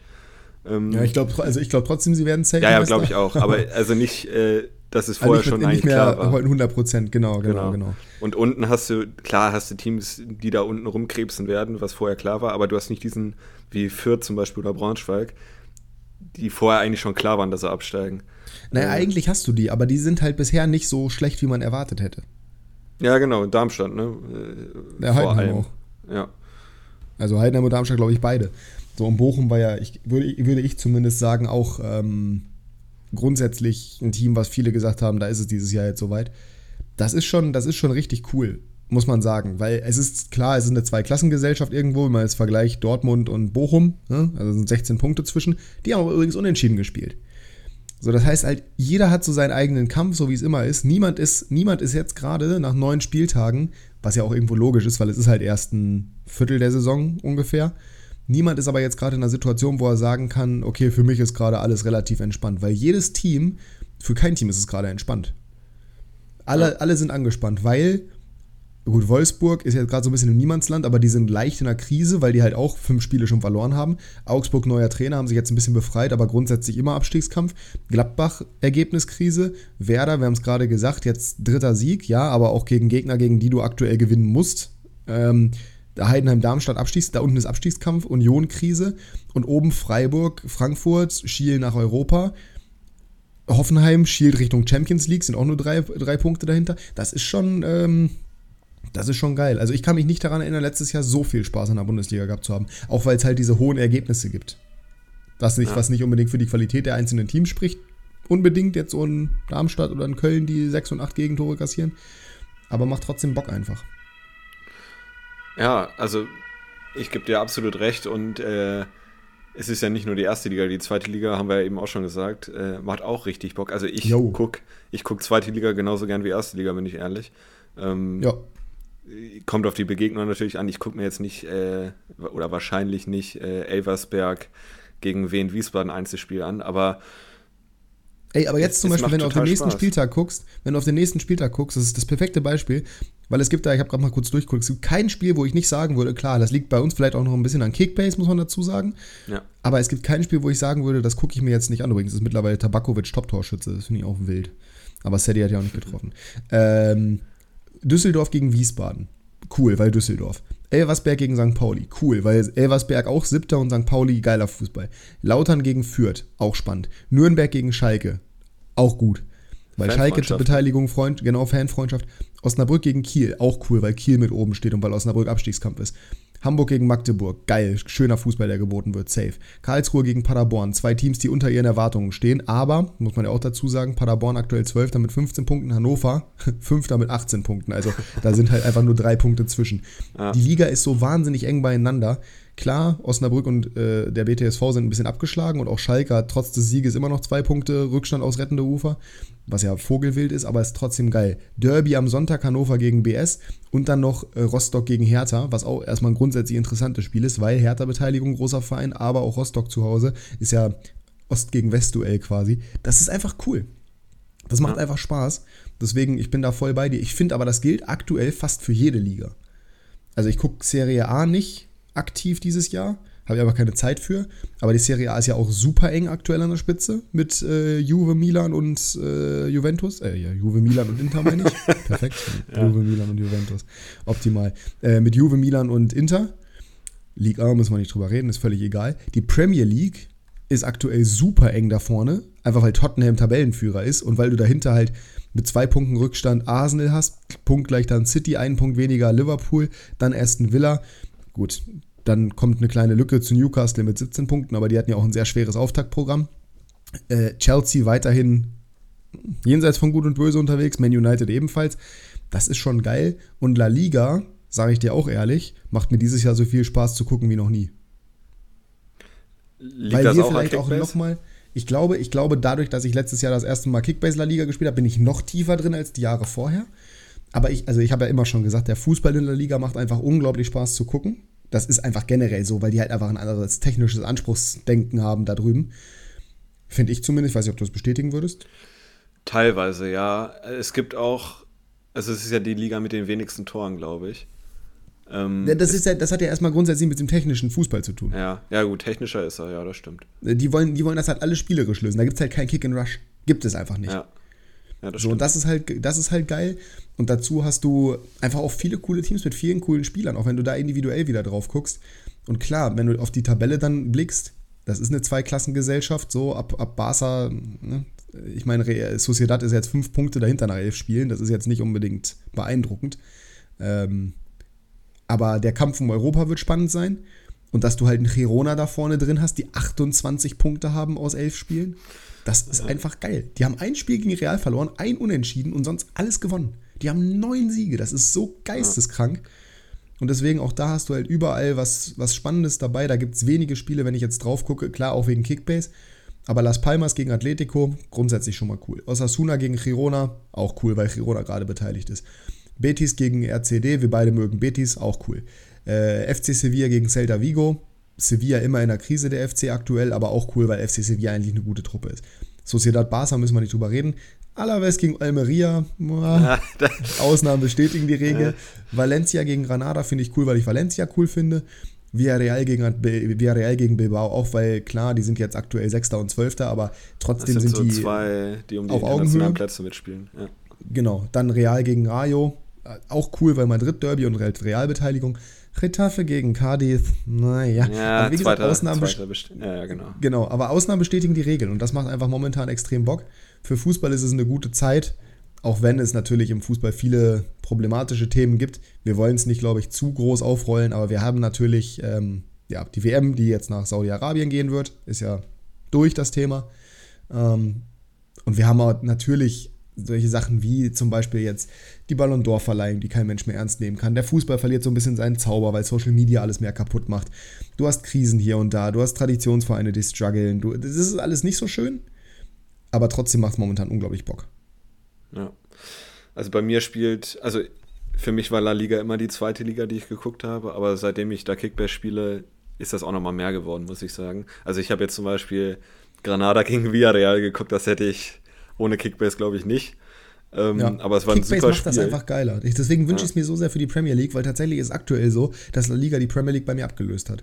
Ähm, ja, ich glaube also glaub trotzdem, sie werden Safe-Meister. Ja, ja, glaube ich auch. Aber also nicht, äh, dass es vorher also schon eigentlich klar war. 100 Prozent, genau, genau, genau, genau. Und unten hast du, klar hast du Teams, die da unten rumkrebsen werden, was vorher klar war, aber du hast nicht diesen wie Fürth zum Beispiel oder Braunschweig, die vorher eigentlich schon klar waren, dass sie absteigen. Naja, äh, eigentlich hast du die, aber die sind halt bisher nicht so schlecht, wie man erwartet hätte. Ja, genau, in Darmstadt, ne? Äh, ja, Heidenheim auch. Ja. Also Heidenheim und Darmstadt, glaube ich, beide. So, und Bochum war ja, ich, würde, würde ich zumindest sagen, auch ähm, grundsätzlich ein Team, was viele gesagt haben, da ist es dieses Jahr jetzt soweit. Das ist schon, das ist schon richtig cool muss man sagen. Weil es ist klar, es ist eine Zweiklassengesellschaft irgendwo, wenn man jetzt vergleicht Dortmund und Bochum, ne? also sind 16 Punkte zwischen. Die haben aber übrigens unentschieden gespielt. So, das heißt halt, jeder hat so seinen eigenen Kampf, so wie es immer ist. Niemand ist, niemand ist jetzt gerade nach neun Spieltagen, was ja auch irgendwo logisch ist, weil es ist halt erst ein Viertel der Saison ungefähr. Niemand ist aber jetzt gerade in einer Situation, wo er sagen kann, okay, für mich ist gerade alles relativ entspannt, weil jedes Team, für kein Team ist es gerade entspannt. Alle, ja. alle sind angespannt, weil, gut, Wolfsburg ist jetzt gerade so ein bisschen im Niemandsland, aber die sind leicht in der Krise, weil die halt auch fünf Spiele schon verloren haben. Augsburg, neuer Trainer, haben sich jetzt ein bisschen befreit, aber grundsätzlich immer Abstiegskampf. Gladbach, Ergebniskrise. Werder, wir haben es gerade gesagt, jetzt dritter Sieg, ja, aber auch gegen Gegner, gegen die du aktuell gewinnen musst. Ähm, Heidenheim, Darmstadt, Abstiegs, da unten ist Abstiegskampf, Union, Krise und oben Freiburg, Frankfurt, Schiel nach Europa. Hoffenheim schielt Richtung Champions League, sind auch nur drei, drei Punkte dahinter. Das ist schon, ähm, das ist schon geil. Also ich kann mich nicht daran erinnern, letztes Jahr so viel Spaß in der Bundesliga gehabt zu haben. Auch weil es halt diese hohen Ergebnisse gibt. Das nicht, ja. was nicht unbedingt für die Qualität der einzelnen Teams spricht. Unbedingt jetzt so ein Darmstadt oder ein Köln, die sechs und acht Gegentore kassieren. Aber macht trotzdem Bock einfach. Ja, also ich gebe dir absolut recht und äh, es ist ja nicht nur die erste Liga, die zweite Liga, haben wir ja eben auch schon gesagt, äh, macht auch richtig Bock. Also ich gucke ich guck zweite Liga genauso gern wie erste Liga, bin ich ehrlich. Ähm, ja. Kommt auf die Begegnung natürlich an. Ich gucke mir jetzt nicht, äh, oder wahrscheinlich nicht, äh, Elversberg gegen Wien Wiesbaden Einzelspiel an, aber Ey, aber jetzt zum Beispiel, wenn du auf den nächsten Spaß. Spieltag guckst, wenn du auf den nächsten Spieltag guckst, das ist das perfekte Beispiel, weil es gibt da, ich habe gerade mal kurz durchgeguckt, es gibt kein Spiel, wo ich nicht sagen würde, klar, das liegt bei uns vielleicht auch noch ein bisschen an Kickbase, muss man dazu sagen. Ja. Aber es gibt kein Spiel, wo ich sagen würde, das gucke ich mir jetzt nicht an. Übrigens ist mittlerweile Tabakovic Top-Torschütze, das finde ich auch wild. Aber Sadie hat ja auch nicht getroffen. Ähm, Düsseldorf gegen Wiesbaden. Cool, weil Düsseldorf. Elversberg gegen St. Pauli. Cool, weil Elversberg auch siebter und St. Pauli geiler Fußball. Lautern gegen Fürth. Auch spannend. Nürnberg gegen Schalke auch gut. Weil Schalke Beteiligung, Freund, genau, Fanfreundschaft. Osnabrück gegen Kiel, auch cool, weil Kiel mit oben steht und weil Osnabrück Abstiegskampf ist. Hamburg gegen Magdeburg, geil, schöner Fußball, der geboten wird, safe. Karlsruhe gegen Paderborn, zwei Teams, die unter ihren Erwartungen stehen, aber, muss man ja auch dazu sagen, Paderborn aktuell 12. mit 15 Punkten, Hannover 5. mit 18 Punkten, also da sind halt einfach nur drei Punkte zwischen. Ja. Die Liga ist so wahnsinnig eng beieinander, Klar, Osnabrück und äh, der BTSV sind ein bisschen abgeschlagen und auch Schalke hat trotz des Sieges immer noch zwei Punkte Rückstand aus rettende Ufer, was ja Vogelwild ist, aber ist trotzdem geil. Derby am Sonntag Hannover gegen BS und dann noch äh, Rostock gegen Hertha, was auch erstmal ein grundsätzlich interessantes Spiel ist, weil Hertha-Beteiligung großer Verein, aber auch Rostock zu Hause ist ja Ost gegen West-Duell quasi. Das ist einfach cool. Das macht ja. einfach Spaß. Deswegen, ich bin da voll bei dir. Ich finde aber, das gilt aktuell fast für jede Liga. Also ich gucke Serie A nicht, aktiv dieses Jahr. Habe ich aber keine Zeit für. Aber die Serie A ist ja auch super eng aktuell an der Spitze mit äh, Juve, Milan und äh, Juventus. Äh, ja, Juve, Milan und Inter meine ich. Perfekt. ja. Juve, Milan und Juventus. Optimal. Äh, mit Juve, Milan und Inter. League A müssen wir nicht drüber reden, ist völlig egal. Die Premier League ist aktuell super eng da vorne, einfach weil Tottenham Tabellenführer ist und weil du dahinter halt mit zwei Punkten Rückstand Arsenal hast, Punkt gleich dann City, einen Punkt weniger Liverpool, dann Aston Villa. Gut, dann kommt eine kleine Lücke zu Newcastle mit 17 Punkten, aber die hatten ja auch ein sehr schweres Auftaktprogramm. Äh, Chelsea weiterhin jenseits von Gut und Böse unterwegs, Man United ebenfalls. Das ist schon geil. Und La Liga, sage ich dir auch ehrlich, macht mir dieses Jahr so viel Spaß zu gucken wie noch nie. Liegt Weil wir vielleicht auch nochmal. Ich glaube, ich glaube, dadurch, dass ich letztes Jahr das erste Mal Kickbase La Liga gespielt habe, bin ich noch tiefer drin als die Jahre vorher. Aber ich, also ich habe ja immer schon gesagt, der Fußball in der Liga macht einfach unglaublich Spaß zu gucken. Das ist einfach generell so, weil die halt einfach ein anderes technisches Anspruchsdenken haben da drüben. Finde ich zumindest. Ich weiß nicht, ob du das bestätigen würdest. Teilweise, ja. Es gibt auch, also es ist ja die Liga mit den wenigsten Toren, glaube ich. Ähm, das, ist ja, das hat ja erstmal grundsätzlich mit dem technischen Fußball zu tun. Ja, ja gut, technischer ist er, ja, das stimmt. Die wollen, die wollen das halt alles spielerisch lösen. Da gibt es halt kein Kick and Rush. Gibt es einfach nicht. Ja. Ja, das so, und das ist halt, das ist halt geil. Und dazu hast du einfach auch viele coole Teams mit vielen coolen Spielern, auch wenn du da individuell wieder drauf guckst. Und klar, wenn du auf die Tabelle dann blickst, das ist eine Zweiklassengesellschaft, so ab, ab Barca, ne? ich meine, Sociedad ist jetzt fünf Punkte dahinter nach elf Spielen, das ist jetzt nicht unbedingt beeindruckend. Ähm, aber der Kampf um Europa wird spannend sein. Und dass du halt einen Girona da vorne drin hast, die 28 Punkte haben aus elf Spielen. Das ist einfach geil. Die haben ein Spiel gegen Real verloren, ein Unentschieden und sonst alles gewonnen. Die haben neun Siege. Das ist so geisteskrank. Und deswegen auch da hast du halt überall was, was Spannendes dabei. Da gibt es wenige Spiele, wenn ich jetzt drauf gucke. Klar, auch wegen Kickbase. Aber Las Palmas gegen Atletico, grundsätzlich schon mal cool. Osasuna gegen Girona, auch cool, weil Girona gerade beteiligt ist. Betis gegen RCD, wir beide mögen Betis, auch cool. Äh, FC Sevilla gegen Celta Vigo, Sevilla immer in der Krise, der FC aktuell, aber auch cool, weil FC Sevilla eigentlich eine gute Truppe ist. Sociedad Barca müssen wir nicht drüber reden. Alaves gegen Almeria, ja, Ausnahmen bestätigen die Regel. Ja. Valencia gegen Granada finde ich cool, weil ich Valencia cool finde. Villarreal gegen, Villarreal gegen Bilbao, auch weil klar, die sind jetzt aktuell Sechster und Zwölfter, aber trotzdem sind, sind so die zwei, die um die auf internationalen Plätze mitspielen. Ja. Genau, dann Real gegen Rayo, auch cool, weil Madrid-Derby und Realbeteiligung. Retafe gegen Cardiff, naja. Ja, aber wie gesagt, zweiter, Ausnahmen zweiter ja, genau. genau, aber Ausnahmen bestätigen die Regeln und das macht einfach momentan extrem Bock. Für Fußball ist es eine gute Zeit, auch wenn es natürlich im Fußball viele problematische Themen gibt. Wir wollen es nicht, glaube ich, zu groß aufrollen, aber wir haben natürlich ähm, ja, die WM, die jetzt nach Saudi-Arabien gehen wird, ist ja durch das Thema. Ähm, und wir haben auch natürlich solche Sachen wie zum Beispiel jetzt die Ballon d'Or-Verleihung, die kein Mensch mehr ernst nehmen kann. Der Fußball verliert so ein bisschen seinen Zauber, weil Social Media alles mehr kaputt macht. Du hast Krisen hier und da, du hast Traditionsvereine, die strugglen. Du, das ist alles nicht so schön, aber trotzdem macht es momentan unglaublich Bock. Ja. Also bei mir spielt, also für mich war La Liga immer die zweite Liga, die ich geguckt habe, aber seitdem ich da Kickbass spiele, ist das auch nochmal mehr geworden, muss ich sagen. Also ich habe jetzt zum Beispiel Granada gegen Villarreal geguckt, das hätte ich ohne Kickbase, glaube ich, nicht. Ähm, ja. Aber es war Kickbase ein super macht Spiel. das einfach geiler. Ich, deswegen wünsche ich es mir so sehr für die Premier League, weil tatsächlich ist aktuell so, dass La Liga die Premier League bei mir abgelöst hat.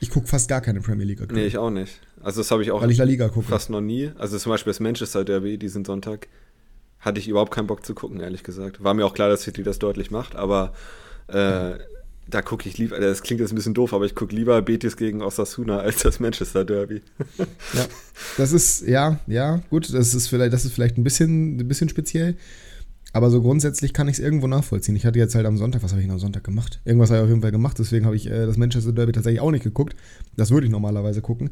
Ich gucke fast gar keine Premier League aktuell. Nee, ich auch nicht. Also das habe ich auch weil ich La Liga gucke. fast noch nie. Also zum Beispiel das Manchester Derby diesen Sonntag hatte ich überhaupt keinen Bock zu gucken, ehrlich gesagt. War mir auch klar, dass City das deutlich macht, aber äh, da gucke ich lieber, das klingt jetzt ein bisschen doof, aber ich gucke lieber Betis gegen Osasuna als das Manchester Derby. ja, das ist, ja, ja, gut, das ist vielleicht, das ist vielleicht ein bisschen, ein bisschen speziell. Aber so grundsätzlich kann ich es irgendwo nachvollziehen. Ich hatte jetzt halt am Sonntag, was habe ich am Sonntag gemacht? Irgendwas habe ich auf jeden Fall gemacht, deswegen habe ich äh, das Manchester Derby tatsächlich auch nicht geguckt. Das würde ich normalerweise gucken.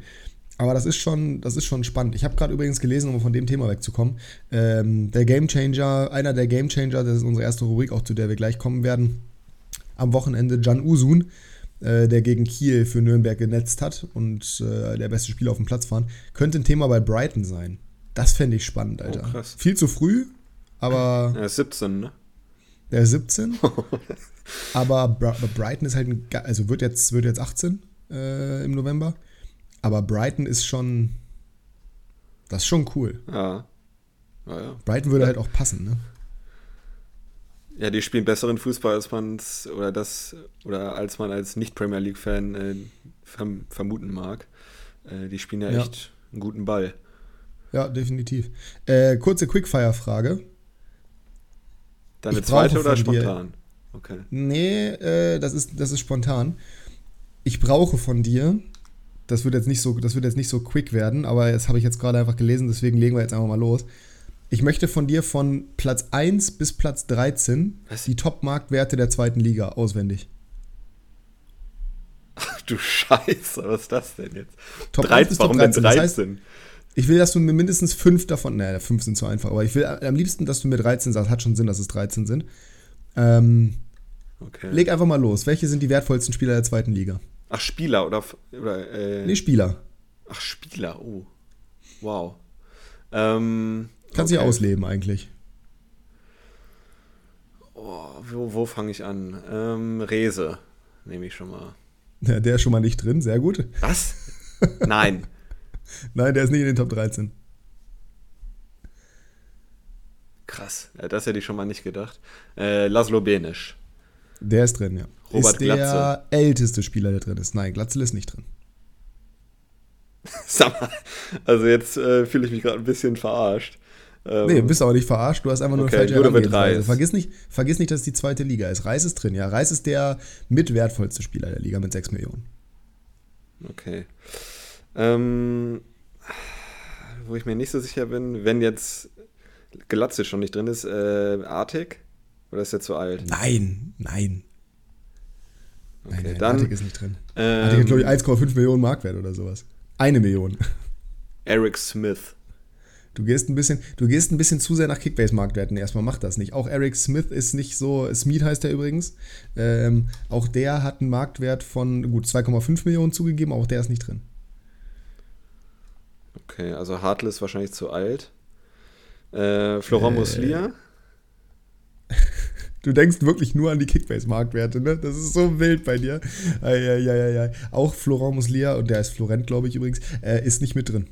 Aber das ist schon, das ist schon spannend. Ich habe gerade übrigens gelesen, um von dem Thema wegzukommen. Ähm, der Gamechanger, einer der Gamechanger, das ist unsere erste Rubrik, auch zu der wir gleich kommen werden, am Wochenende Can Usun, äh, der gegen Kiel für Nürnberg genetzt hat und äh, der beste Spieler auf dem Platz waren, könnte ein Thema bei Brighton sein. Das fände ich spannend, Alter. Oh, Viel zu früh, aber. Er ist 17, ne? Der ist 17. aber Brighton ist halt ein. Also wird jetzt, wird jetzt 18 äh, im November. Aber Brighton ist schon. Das ist schon cool. Ja. ja, ja. Brighton würde halt auch passen, ne? Ja, die spielen besseren Fußball, als man oder das oder als man als Nicht-Premier League-Fan äh, verm vermuten mag. Äh, die spielen ja, ja, echt einen guten Ball. Ja, definitiv. Äh, kurze Quickfire-Frage. Deine ich zweite oder spontan? Dir, okay. Nee, äh, das, ist, das ist spontan. Ich brauche von dir, das wird jetzt nicht so, das wird jetzt nicht so quick werden, aber das habe ich jetzt gerade einfach gelesen, deswegen legen wir jetzt einfach mal los. Ich möchte von dir von Platz 1 bis Platz 13 Was? die Top-Marktwerte der zweiten Liga auswendig. Ach du Scheiße, was ist das denn jetzt? Top 13, warum 13. denn 13? Das heißt, ich will, dass du mir mindestens 5 davon, naja, 5 sind zu einfach, aber ich will am liebsten, dass du mir 13 sagst. Hat schon Sinn, dass es 13 sind. Ähm, okay. Leg einfach mal los. Welche sind die wertvollsten Spieler der zweiten Liga? Ach, Spieler oder. oder äh, nee, Spieler. Ach, Spieler, oh. Wow. Ähm, Kannst okay. ausleben eigentlich. Oh, wo, wo fange ich an? Ähm, Rese nehme ich schon mal. Ja, der ist schon mal nicht drin, sehr gut. Was? Nein. Nein, der ist nicht in den Top 13. Krass, das hätte ich schon mal nicht gedacht. Äh, Laszlo Benisch. Der ist drin, ja. Robert ist der älteste Spieler, der drin ist. Nein, Glatzel ist nicht drin. Sag mal, also jetzt äh, fühle ich mich gerade ein bisschen verarscht. Ähm, nee, bist aber nicht verarscht, du hast einfach nur okay, eine falsche Herangehensweise. Vergiss nicht, vergiss nicht, dass es die zweite Liga ist. Reis ist drin, ja. Reis ist der mitwertvollste Spieler der Liga mit 6 Millionen. Okay. Ähm, wo ich mir nicht so sicher bin, wenn jetzt Glatze schon nicht drin ist, äh, Artig? Oder ist der zu alt? Nein, nein. Okay, nein, nein, dann, Artig ist nicht drin. Ähm, Artig hat, glaube ich, 1,5 Millionen Markwert oder sowas. Eine Million. Eric Smith. Du gehst ein bisschen, du gehst ein bisschen zu sehr nach Kickbase-Marktwerten. Erstmal mach das nicht. Auch Eric Smith ist nicht so, Smith heißt er übrigens. Ähm, auch der hat einen Marktwert von gut 2,5 Millionen zugegeben, auch der ist nicht drin. Okay, also Hartl ist wahrscheinlich zu alt. Äh, Florent äh, Muslia? Du denkst wirklich nur an die Kickbase-Marktwerte, ne? Das ist so wild bei dir. Eieieiei. Auch Florent Muslia, und der ist Florent, glaube ich übrigens, äh, ist nicht mit drin.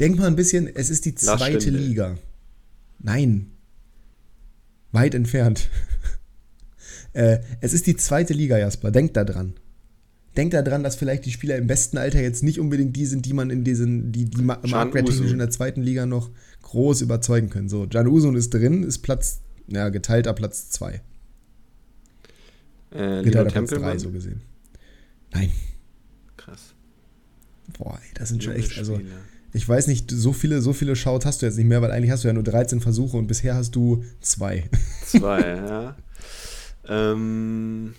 Denk mal ein bisschen, es ist die zweite Liga. Nein. Weit entfernt. äh, es ist die zweite Liga, Jasper. Denk da dran. Denk da dran, dass vielleicht die Spieler im besten Alter jetzt nicht unbedingt die sind, die man in diesen, die, die marktwerttechnisch in der zweiten Liga noch groß überzeugen können. So, Jan Usun ist drin, ist Platz, ja, geteilter Platz 2. Äh, geteilter Platz 3, so gesehen. Nein. Krass. Boah, ey, das sind schon echt, also ich weiß nicht, so viele, so viele Shout hast du jetzt nicht mehr, weil eigentlich hast du ja nur 13 Versuche und bisher hast du zwei. Zwei, ja. Ähm,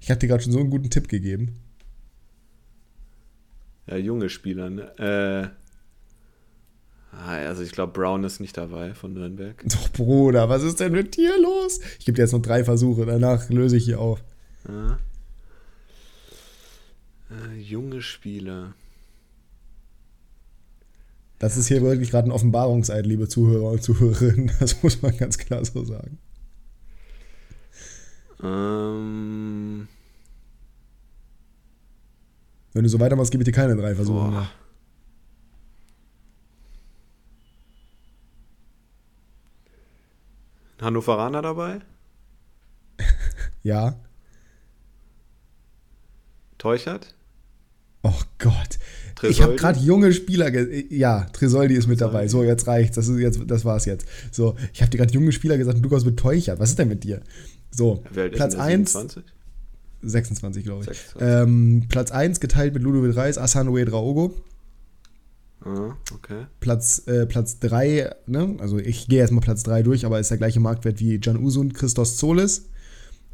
ich habe dir gerade schon so einen guten Tipp gegeben. Ja, junge Spieler, ne? Äh, also ich glaube, Brown ist nicht dabei von Nürnberg. Doch, Bruder, was ist denn mit dir los? Ich gebe dir jetzt noch drei Versuche, danach löse ich hier auf. Ja. Äh, junge Spieler. Das ist hier wirklich gerade ein Offenbarungseid, liebe Zuhörer und Zuhörerinnen. Das muss man ganz klar so sagen. Ähm. Wenn du so weitermachst, gebe ich dir keine drei Versuche mehr. Hannoveraner dabei? ja. Teuchert? Oh Gott. Tresoldi? Ich habe gerade junge Spieler. Ja, Tresoldi ist mit Tresoldi. dabei. So, jetzt reicht's. Das, ist jetzt, das war's jetzt. So, ich habe dir gerade junge Spieler gesagt und du kommst mit Teuchert. Was ist denn mit dir? So, Platz 1. 27? 26, glaube ich. 26. Ähm, Platz 1 geteilt mit Ludovic Reis, Asano Draogo. Ah, okay. Platz, äh, Platz 3, ne? also ich gehe erstmal Platz 3 durch, aber ist der gleiche Marktwert wie Can Usun, Christos Zolis.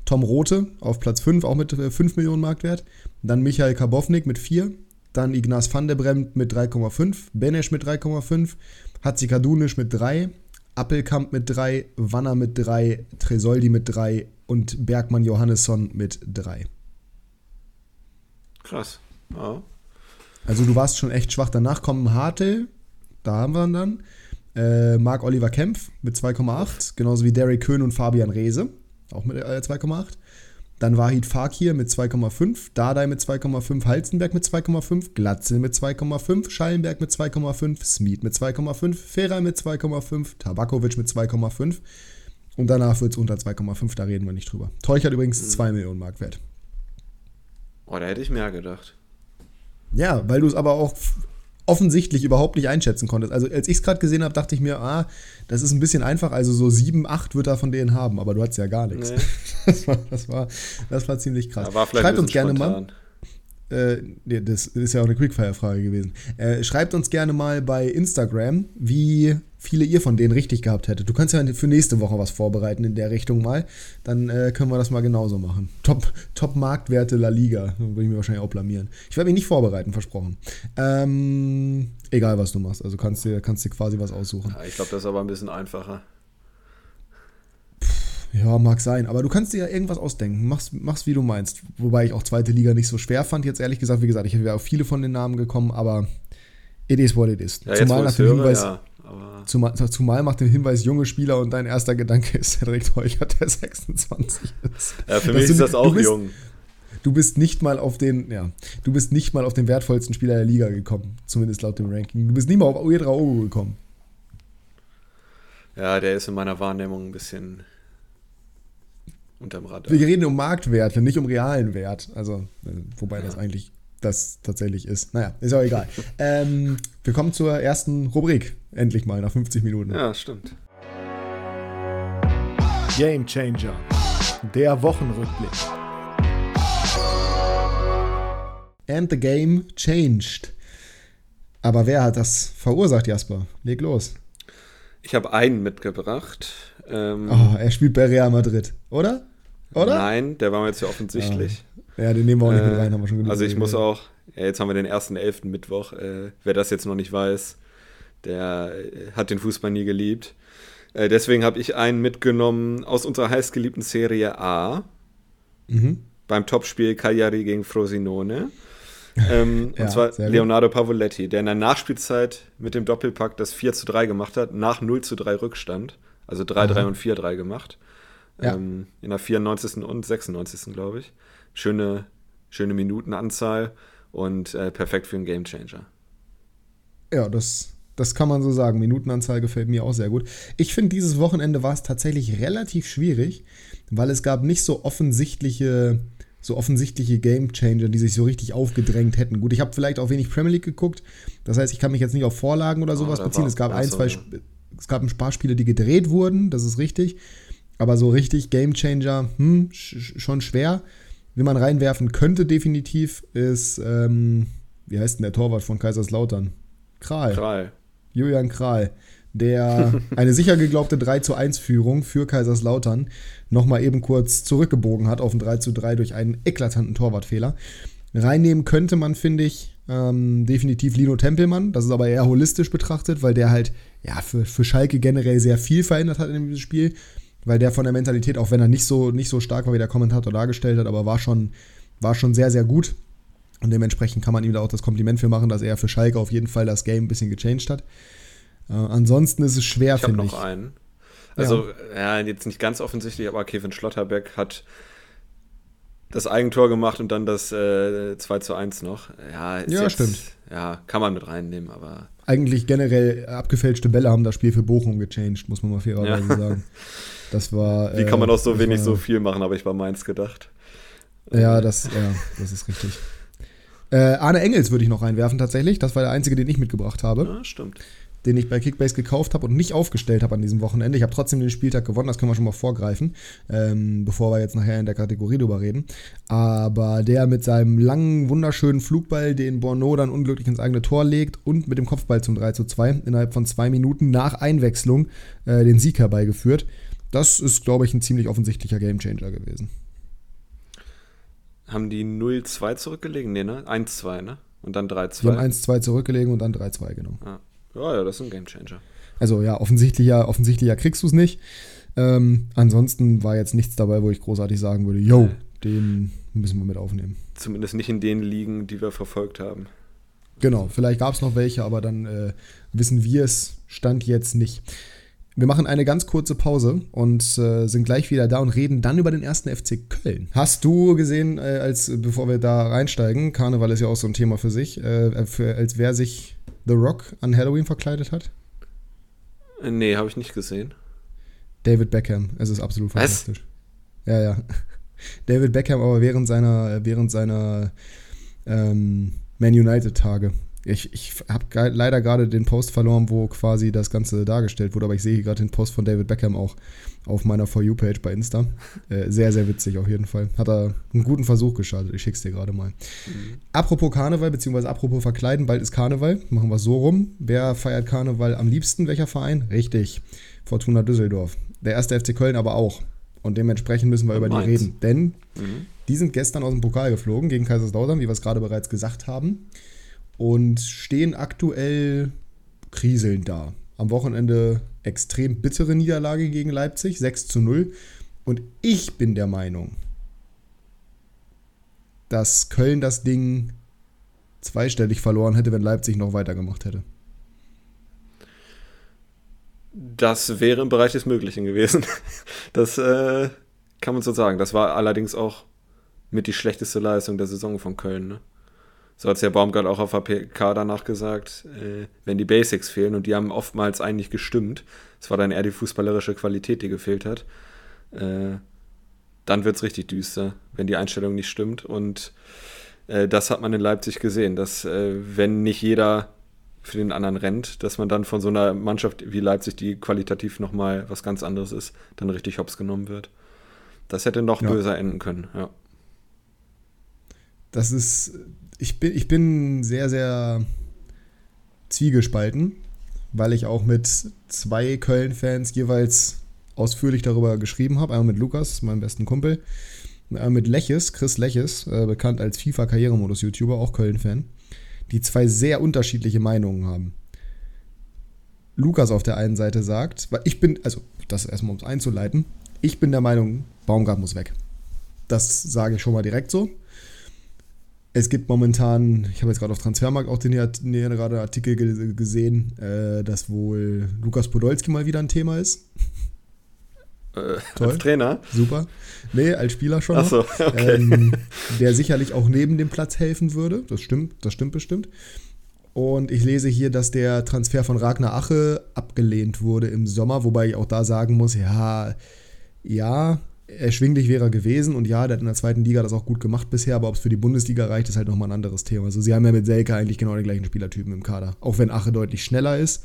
Tom Rote auf Platz 5, auch mit 5 äh, Millionen Marktwert. Dann Michael Karbovnik mit 4. Dann Ignaz van der Bremt mit 3,5. Benesch mit 3,5. Hatzi Kadunisch mit 3. Appelkamp mit 3. Wanner mit 3. Tresoldi mit 3. Und Bergmann Johannesson mit 3. Krass. Oh. Also du warst schon echt schwach. Danach kommen Hartel. Da haben wir ihn dann. Äh, Marc Oliver Kempf mit 2,8. Genauso wie Derek Köhn und Fabian Reese. Auch mit äh, 2,8. Dann Wahid Fakir mit 2,5, Dardai mit 2,5, Halzenberg mit 2,5, Glatzel mit 2,5, Schallenberg mit 2,5, Smith mit 2,5, Ferrer mit 2,5, Tabakovic mit 2,5 und danach wird es unter 2,5, da reden wir nicht drüber. Teuch hat übrigens mhm. 2 Millionen Mark wert. Oh, da hätte ich mehr gedacht. Ja, weil du es aber auch offensichtlich überhaupt nicht einschätzen konntest. Also als ich es gerade gesehen habe, dachte ich mir, ah, das ist ein bisschen einfach. Also so 7, 8 wird er von denen haben, aber du hattest ja gar nichts. Nee. Das, war, das, war, das war ziemlich krass. war Schreibt uns gerne spontan. mal. Äh, nee, das ist ja auch eine Quickfire-Frage gewesen. Äh, schreibt uns gerne mal bei Instagram, wie viele ihr von denen richtig gehabt hättet. Du kannst ja für nächste Woche was vorbereiten in der Richtung mal. Dann äh, können wir das mal genauso machen. Top, Top Marktwerte La Liga. Würde ich mir wahrscheinlich auch blamieren. Ich werde mich nicht vorbereiten, versprochen. Ähm, egal, was du machst. Also kannst du kannst dir quasi was aussuchen. Ja, ich glaube, das ist aber ein bisschen einfacher. Ja, mag sein. Aber du kannst dir ja irgendwas ausdenken. Mach's, mach's wie du meinst. Wobei ich auch zweite Liga nicht so schwer fand, jetzt ehrlich gesagt. Wie gesagt, ich habe ja auch viele von den Namen gekommen, aber it is what it is. Ja, zumal, nach dem höre, Hinweis, ja, zumal, zumal nach dem Hinweis junge Spieler und dein erster Gedanke ist direkt Heuchert, der 26 ist. Ja, für mich ist das auch bist, jung. Du bist nicht mal auf den, ja, du bist nicht mal auf den wertvollsten Spieler der Liga gekommen, zumindest laut dem Ranking. Du bist nicht mal auf Uedraogo gekommen. Ja, der ist in meiner Wahrnehmung ein bisschen unterm Radar. Wir reden um Marktwerte, nicht um realen Wert. Also, äh, wobei ja. das eigentlich das tatsächlich ist. Naja, ist auch egal. ähm, wir kommen zur ersten Rubrik. Endlich mal, nach 50 Minuten. Ja, stimmt. Game Changer. Der Wochenrückblick. And the game changed. Aber wer hat das verursacht, Jasper? Leg los. Ich habe einen mitgebracht. Ähm, oh, er spielt bei Real Madrid, oder? Oder? Nein, der war mir jetzt ja offensichtlich. Ja, ja den nehmen wir auch nicht äh, mit rein, haben wir schon genug Also ich muss auch, ja, jetzt haben wir den ersten elften Mittwoch. Äh, wer das jetzt noch nicht weiß, der äh, hat den Fußball nie geliebt. Äh, deswegen habe ich einen mitgenommen aus unserer heißgeliebten Serie A. Mhm. Beim Topspiel Cagliari gegen Frosinone. Ähm, ja, und zwar Leonardo Pavoletti, der in der Nachspielzeit mit dem Doppelpack das 4 zu 3 gemacht hat, nach 0 zu 3 Rückstand. Also 3-3 und 4-3 gemacht. Ja. Ähm, in der 94. und 96. glaube ich. Schöne, schöne Minutenanzahl und äh, perfekt für einen Gamechanger. Ja, das, das kann man so sagen. Minutenanzahl gefällt mir auch sehr gut. Ich finde, dieses Wochenende war es tatsächlich relativ schwierig, weil es gab nicht so offensichtliche, so offensichtliche Gamechanger, die sich so richtig aufgedrängt hätten. Gut, ich habe vielleicht auch wenig Premier League geguckt. Das heißt, ich kann mich jetzt nicht auf Vorlagen oder sowas oh, beziehen. Es gab ein, zwei, es gab ein paar Spiele, die gedreht wurden. Das ist richtig. Aber so richtig Gamechanger, hm, sch schon schwer. Wie man reinwerfen könnte, definitiv, ist, ähm, wie heißt denn der Torwart von Kaiserslautern? Kral. Kral. Julian Kral, der eine sicher geglaubte 3 zu 1 Führung für Kaiserslautern nochmal eben kurz zurückgebogen hat auf ein 3 zu 3 durch einen eklatanten Torwartfehler. Reinnehmen könnte man, finde ich, ähm, definitiv Lino Tempelmann. Das ist aber eher holistisch betrachtet, weil der halt ja, für, für Schalke generell sehr viel verändert hat in diesem Spiel. Weil der von der Mentalität, auch wenn er nicht so, nicht so stark war, wie der Kommentator dargestellt hat, aber war schon, war schon sehr, sehr gut. Und dementsprechend kann man ihm da auch das Kompliment für machen, dass er für Schalke auf jeden Fall das Game ein bisschen gechanged hat. Äh, ansonsten ist es schwer, finde ich. Ich habe noch einen. Also, ja. ja. jetzt nicht ganz offensichtlich, aber Kevin Schlotterbeck hat das Eigentor gemacht und dann das äh, 2 zu 1 noch. Ja, ja jetzt, stimmt. Ja, kann man mit reinnehmen, aber. Eigentlich generell abgefälschte Bälle haben das Spiel für Bochum gechanged, muss man mal fairerweise ja. sagen. Das war. Wie kann man äh, auch so wenig war, so viel machen, habe ich bei Mainz gedacht. Ja, das, ja, das ist richtig. Äh, Arne Engels würde ich noch reinwerfen, tatsächlich. Das war der einzige, den ich mitgebracht habe. Ja, stimmt. Den ich bei Kickbase gekauft habe und nicht aufgestellt habe an diesem Wochenende. Ich habe trotzdem den Spieltag gewonnen, das können wir schon mal vorgreifen, ähm, bevor wir jetzt nachher in der Kategorie drüber reden. Aber der mit seinem langen, wunderschönen Flugball, den Borneau dann unglücklich ins eigene Tor legt und mit dem Kopfball zum 3 zu 2 innerhalb von zwei Minuten nach Einwechslung äh, den Sieg herbeigeführt. Das ist, glaube ich, ein ziemlich offensichtlicher Gamechanger gewesen. Haben die 0-2 zurückgelegen? Nee, ne? 1-2, ne? Und dann 3-2. Die haben 1-2 zurückgelegen und dann 3-2, genau. Ja. ja, ja, das ist ein Gamechanger. Also ja, offensichtlicher, offensichtlicher kriegst du es nicht. Ähm, ansonsten war jetzt nichts dabei, wo ich großartig sagen würde, yo, den müssen wir mit aufnehmen. Zumindest nicht in den Ligen, die wir verfolgt haben. Genau, vielleicht gab es noch welche, aber dann äh, wissen wir es, stand jetzt nicht. Wir machen eine ganz kurze Pause und äh, sind gleich wieder da und reden dann über den ersten FC Köln. Hast du gesehen, äh, als bevor wir da reinsteigen, Karneval ist ja auch so ein Thema für sich, äh, für, als wer sich The Rock an Halloween verkleidet hat? Nee, habe ich nicht gesehen. David Beckham, es ist absolut fantastisch. Was? Ja, ja. David Beckham aber während seiner, während seiner ähm, Man United Tage. Ich, ich habe leider gerade den Post verloren, wo quasi das Ganze dargestellt wurde, aber ich sehe gerade den Post von David Beckham auch auf meiner For You-Page bei Insta. Äh, sehr, sehr witzig auf jeden Fall. Hat er einen guten Versuch gestartet. Ich schick's dir gerade mal. Mhm. Apropos Karneval, beziehungsweise apropos Verkleiden, bald ist Karneval. Machen wir es so rum. Wer feiert Karneval am liebsten? Welcher Verein? Richtig. Fortuna Düsseldorf. Der erste FC Köln aber auch. Und dementsprechend müssen wir über die reden. Denn mhm. die sind gestern aus dem Pokal geflogen gegen Kaiserslautern, wie wir es gerade bereits gesagt haben und stehen aktuell kriselnd da. Am Wochenende extrem bittere Niederlage gegen Leipzig, 6 zu 0. Und ich bin der Meinung, dass Köln das Ding zweistellig verloren hätte, wenn Leipzig noch weitergemacht hätte. Das wäre im Bereich des Möglichen gewesen. Das äh, kann man so sagen. Das war allerdings auch mit die schlechteste Leistung der Saison von Köln. Ne? So hat es ja Baumgart auch auf APK danach gesagt, äh, wenn die Basics fehlen und die haben oftmals eigentlich gestimmt, es war dann eher die fußballerische Qualität, die gefehlt hat, äh, dann wird es richtig düster, wenn die Einstellung nicht stimmt und äh, das hat man in Leipzig gesehen, dass äh, wenn nicht jeder für den anderen rennt, dass man dann von so einer Mannschaft wie Leipzig, die qualitativ nochmal was ganz anderes ist, dann richtig hops genommen wird. Das hätte noch ja. böser enden können, ja. Das ist ich bin, ich bin sehr, sehr zwiegespalten, weil ich auch mit zwei Köln-Fans jeweils ausführlich darüber geschrieben habe. Einmal mit Lukas, meinem besten Kumpel, einmal mit Leches, Chris Leches, äh, bekannt als FIFA-Karrieremodus-YouTuber, auch Köln-Fan, die zwei sehr unterschiedliche Meinungen haben. Lukas auf der einen Seite sagt, weil ich bin, also das erstmal um es einzuleiten, ich bin der Meinung, Baumgart muss weg. Das sage ich schon mal direkt so es gibt momentan, ich habe jetzt gerade auf Transfermarkt auch den gerade Artikel gesehen, äh, dass wohl Lukas Podolski mal wieder ein Thema ist. Äh, Äh, als Trainer? Super. Nee, als Spieler schon. Achso, okay. Ähm, der sicherlich auch neben dem Platz helfen würde. Das stimmt, das stimmt bestimmt. Und ich lese hier, dass der Transfer von Ragnar Ache abgelehnt wurde im Sommer, wobei ich auch da sagen muss, ja, ja, erschwinglich wäre er gewesen und ja, der hat in der zweiten Liga das auch gut gemacht bisher, aber ob es für die Bundesliga reicht, ist halt nochmal ein anderes Thema. Also sie haben ja mit Selke eigentlich genau den gleichen Spielertypen im Kader, auch wenn Ache deutlich schneller ist,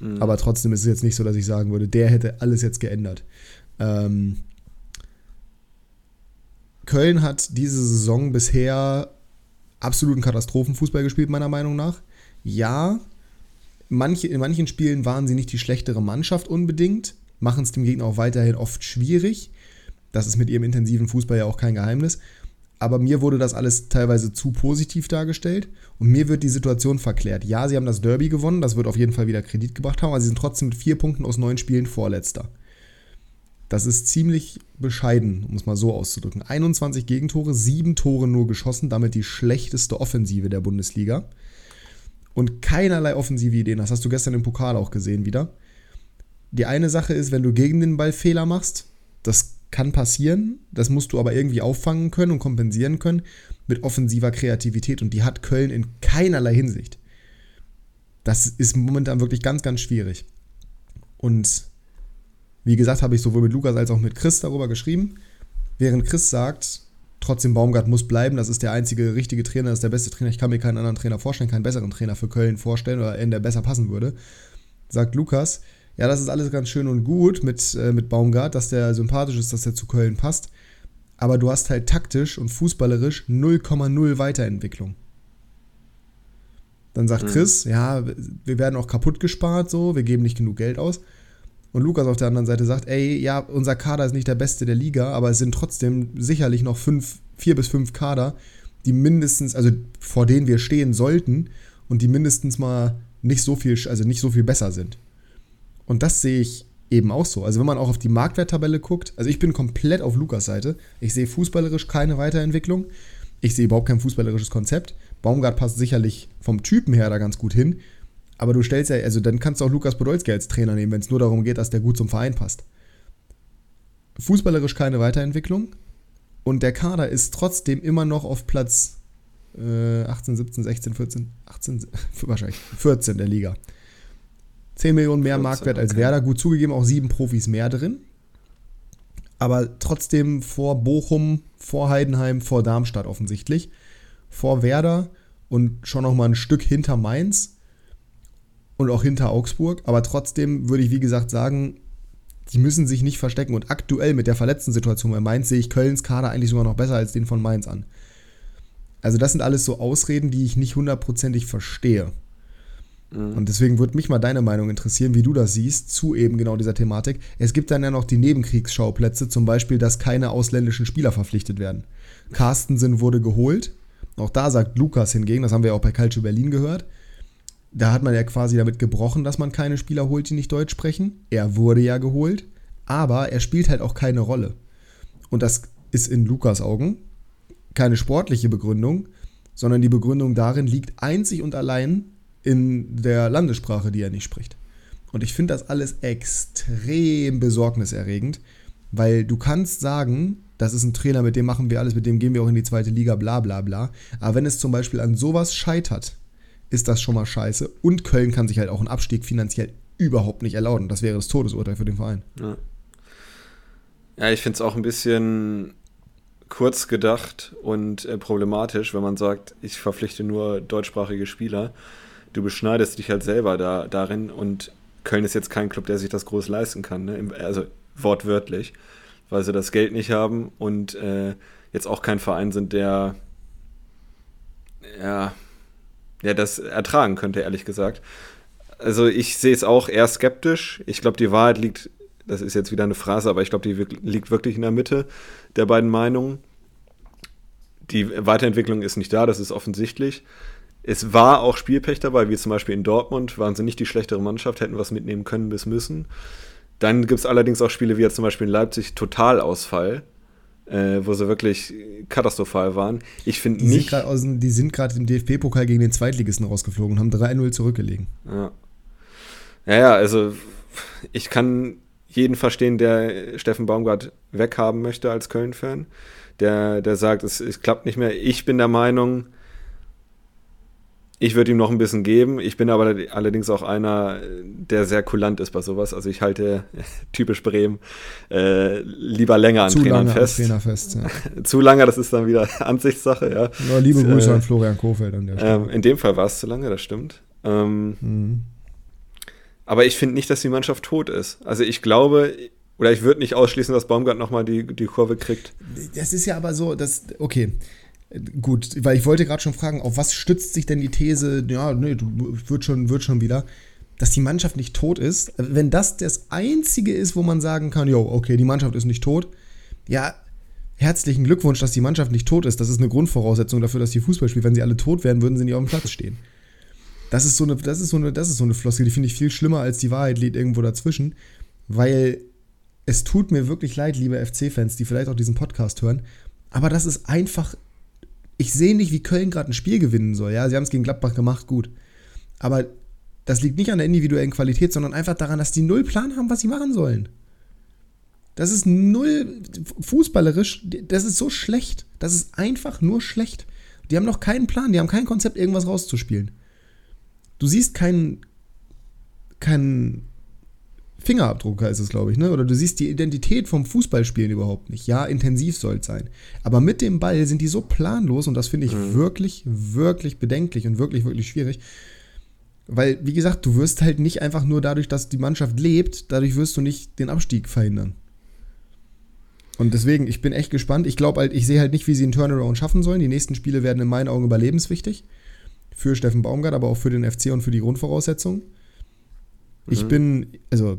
mhm. aber trotzdem ist es jetzt nicht so, dass ich sagen würde, der hätte alles jetzt geändert. Ähm, Köln hat diese Saison bisher absoluten Katastrophenfußball gespielt, meiner Meinung nach. Ja, manche, in manchen Spielen waren sie nicht die schlechtere Mannschaft unbedingt, machen es dem Gegner auch weiterhin oft schwierig. Das ist mit ihrem intensiven Fußball ja auch kein Geheimnis. Aber mir wurde das alles teilweise zu positiv dargestellt und mir wird die Situation verklärt. Ja, sie haben das Derby gewonnen, das wird auf jeden Fall wieder Kredit gebracht haben, aber sie sind trotzdem mit vier Punkten aus neun Spielen Vorletzter. Das ist ziemlich bescheiden, um es mal so auszudrücken. 21 Gegentore, sieben Tore nur geschossen, damit die schlechteste Offensive der Bundesliga. Und keinerlei offensive Ideen. Das hast du gestern im Pokal auch gesehen wieder. Die eine Sache ist, wenn du gegen den Ball Fehler machst, das kann passieren, das musst du aber irgendwie auffangen können und kompensieren können mit offensiver Kreativität und die hat Köln in keinerlei Hinsicht. Das ist momentan wirklich ganz, ganz schwierig. Und wie gesagt, habe ich sowohl mit Lukas als auch mit Chris darüber geschrieben. Während Chris sagt, trotzdem Baumgart muss bleiben, das ist der einzige richtige Trainer, das ist der beste Trainer, ich kann mir keinen anderen Trainer vorstellen, keinen besseren Trainer für Köln vorstellen oder einen, der besser passen würde, sagt Lukas, ja, das ist alles ganz schön und gut mit, äh, mit Baumgart, dass der sympathisch ist, dass er zu Köln passt. Aber du hast halt taktisch und fußballerisch 0,0 Weiterentwicklung. Dann sagt mhm. Chris, ja, wir werden auch kaputt gespart, so, wir geben nicht genug Geld aus. Und Lukas auf der anderen Seite sagt, ey, ja, unser Kader ist nicht der beste der Liga, aber es sind trotzdem sicherlich noch fünf, vier bis fünf Kader, die mindestens, also vor denen wir stehen sollten und die mindestens mal nicht so viel, also nicht so viel besser sind. Und das sehe ich eben auch so. Also wenn man auch auf die Marktwerttabelle guckt, also ich bin komplett auf Lukas Seite. Ich sehe fußballerisch keine Weiterentwicklung. Ich sehe überhaupt kein fußballerisches Konzept. Baumgart passt sicherlich vom Typen her da ganz gut hin. Aber du stellst ja, also dann kannst du auch Lukas Podolski als Trainer nehmen, wenn es nur darum geht, dass der gut zum Verein passt. Fußballerisch keine Weiterentwicklung. Und der Kader ist trotzdem immer noch auf Platz äh, 18, 17, 16, 14, 18, wahrscheinlich 14 der Liga. 10 Millionen mehr 14, Marktwert als okay. Werder. Gut zugegeben, auch sieben Profis mehr drin. Aber trotzdem vor Bochum, vor Heidenheim, vor Darmstadt offensichtlich. Vor Werder und schon noch mal ein Stück hinter Mainz und auch hinter Augsburg. Aber trotzdem würde ich, wie gesagt, sagen, die müssen sich nicht verstecken. Und aktuell mit der verletzten Situation bei Mainz sehe ich Kölns Kader eigentlich sogar noch besser als den von Mainz an. Also das sind alles so Ausreden, die ich nicht hundertprozentig verstehe. Mhm. Und deswegen würde mich mal deine Meinung interessieren, wie du das siehst, zu eben genau dieser Thematik. Es gibt dann ja noch die Nebenkriegsschauplätze, zum Beispiel, dass keine ausländischen Spieler verpflichtet werden. Carstensen wurde geholt. Auch da sagt Lukas hingegen, das haben wir auch bei Calcio Berlin gehört, da hat man ja quasi damit gebrochen, dass man keine Spieler holt, die nicht Deutsch sprechen. Er wurde ja geholt, aber er spielt halt auch keine Rolle. Und das ist in Lukas Augen keine sportliche Begründung, sondern die Begründung darin liegt einzig und allein in der Landessprache, die er nicht spricht. Und ich finde das alles extrem besorgniserregend, weil du kannst sagen, das ist ein Trainer, mit dem machen wir alles, mit dem gehen wir auch in die zweite Liga, bla bla bla. Aber wenn es zum Beispiel an sowas scheitert, ist das schon mal scheiße. Und Köln kann sich halt auch einen Abstieg finanziell überhaupt nicht erlauben. Das wäre das Todesurteil für den Verein. Ja, ja ich finde es auch ein bisschen kurz gedacht und äh, problematisch, wenn man sagt, ich verpflichte nur deutschsprachige Spieler du beschneidest dich halt selber da, darin und Köln ist jetzt kein Club, der sich das groß leisten kann, ne? also wortwörtlich, weil sie das Geld nicht haben und äh, jetzt auch kein Verein sind, der ja, ja das ertragen könnte, ehrlich gesagt. Also ich sehe es auch eher skeptisch. Ich glaube, die Wahrheit liegt, das ist jetzt wieder eine Phrase, aber ich glaube, die liegt wirklich in der Mitte der beiden Meinungen. Die Weiterentwicklung ist nicht da, das ist offensichtlich. Es war auch Spielpech dabei, wie zum Beispiel in Dortmund, waren sie nicht die schlechtere Mannschaft, hätten was mitnehmen können bis müssen. Dann gibt es allerdings auch Spiele wie jetzt zum Beispiel in Leipzig Totalausfall, äh, wo sie wirklich katastrophal waren. Ich finde nicht. Sind die sind gerade im DFB-Pokal gegen den Zweitligisten rausgeflogen und haben 3-0 zurückgelegen. Ja. Ja, ja, also ich kann jeden verstehen, der Steffen Baumgart weghaben möchte als Köln-Fan. Der, der sagt, es, es klappt nicht mehr. Ich bin der Meinung, ich würde ihm noch ein bisschen geben. Ich bin aber allerdings auch einer, der sehr kulant ist bei sowas. Also ich halte typisch Bremen äh, lieber länger an Zu Trainern lange fest. An Trainer fest ja. zu lange, das ist dann wieder Ansichtssache, ja. ja liebe Grüße äh, an Florian Kofeld an der Stelle. Ähm, in dem Fall war es zu lange, das stimmt. Ähm, Mhm. aber ich finde nicht, dass die Mannschaft tot ist. Also ich glaube, oder ich würde nicht ausschließen, dass Baumgart nochmal die, die Kurve kriegt. Das ist ja aber so, das, okay. Gut, weil ich wollte gerade schon fragen, auf was stützt sich denn die These, ja, nee, wird schon, wird schon wieder, dass die Mannschaft nicht tot ist. Wenn das das Einzige ist, wo man sagen kann, jo, okay, die Mannschaft ist nicht tot, ja, herzlichen Glückwunsch, dass die Mannschaft nicht tot ist. Das ist eine Grundvoraussetzung dafür, dass die Fußball spielt. Wenn sie alle tot wären, würden sie nicht auf dem Platz stehen. Das ist so eine, das ist so eine, das ist so eine Floskel, die finde ich viel schlimmer als die Wahrheit liegt irgendwo dazwischen, weil es tut mir wirklich leid, liebe FC-Fans, die vielleicht auch diesen Podcast hören, aber das ist einfach ich sehe nicht, wie Köln gerade ein Spiel gewinnen soll. Ja, sie haben es gegen Gladbach gemacht, gut. Aber das liegt nicht an der individuellen Qualität, sondern einfach daran, dass die null Plan haben, was sie machen sollen. Das ist null fußballerisch, das ist so schlecht. Das ist einfach nur schlecht. Die haben noch keinen Plan, die haben kein Konzept, irgendwas rauszuspielen. Du siehst keinen keinen Fingerabdruck heißt es, glaube ich, ne? Oder du siehst die Identität vom Fußballspielen überhaupt nicht. Ja, intensiv soll es sein. Aber mit dem Ball sind die so planlos und das finde ich Mhm. wirklich, wirklich bedenklich und wirklich, wirklich schwierig. Weil, wie gesagt, du wirst halt nicht einfach nur dadurch, dass die Mannschaft lebt, dadurch wirst du nicht den Abstieg verhindern. Und deswegen, ich bin echt gespannt. Ich glaube halt, ich sehe halt nicht, wie sie einen Turnaround schaffen sollen. Die nächsten Spiele werden in meinen Augen überlebenswichtig. Für Steffen Baumgart, aber auch für den FC und für die Grundvoraussetzungen. Ich Mhm. bin, also,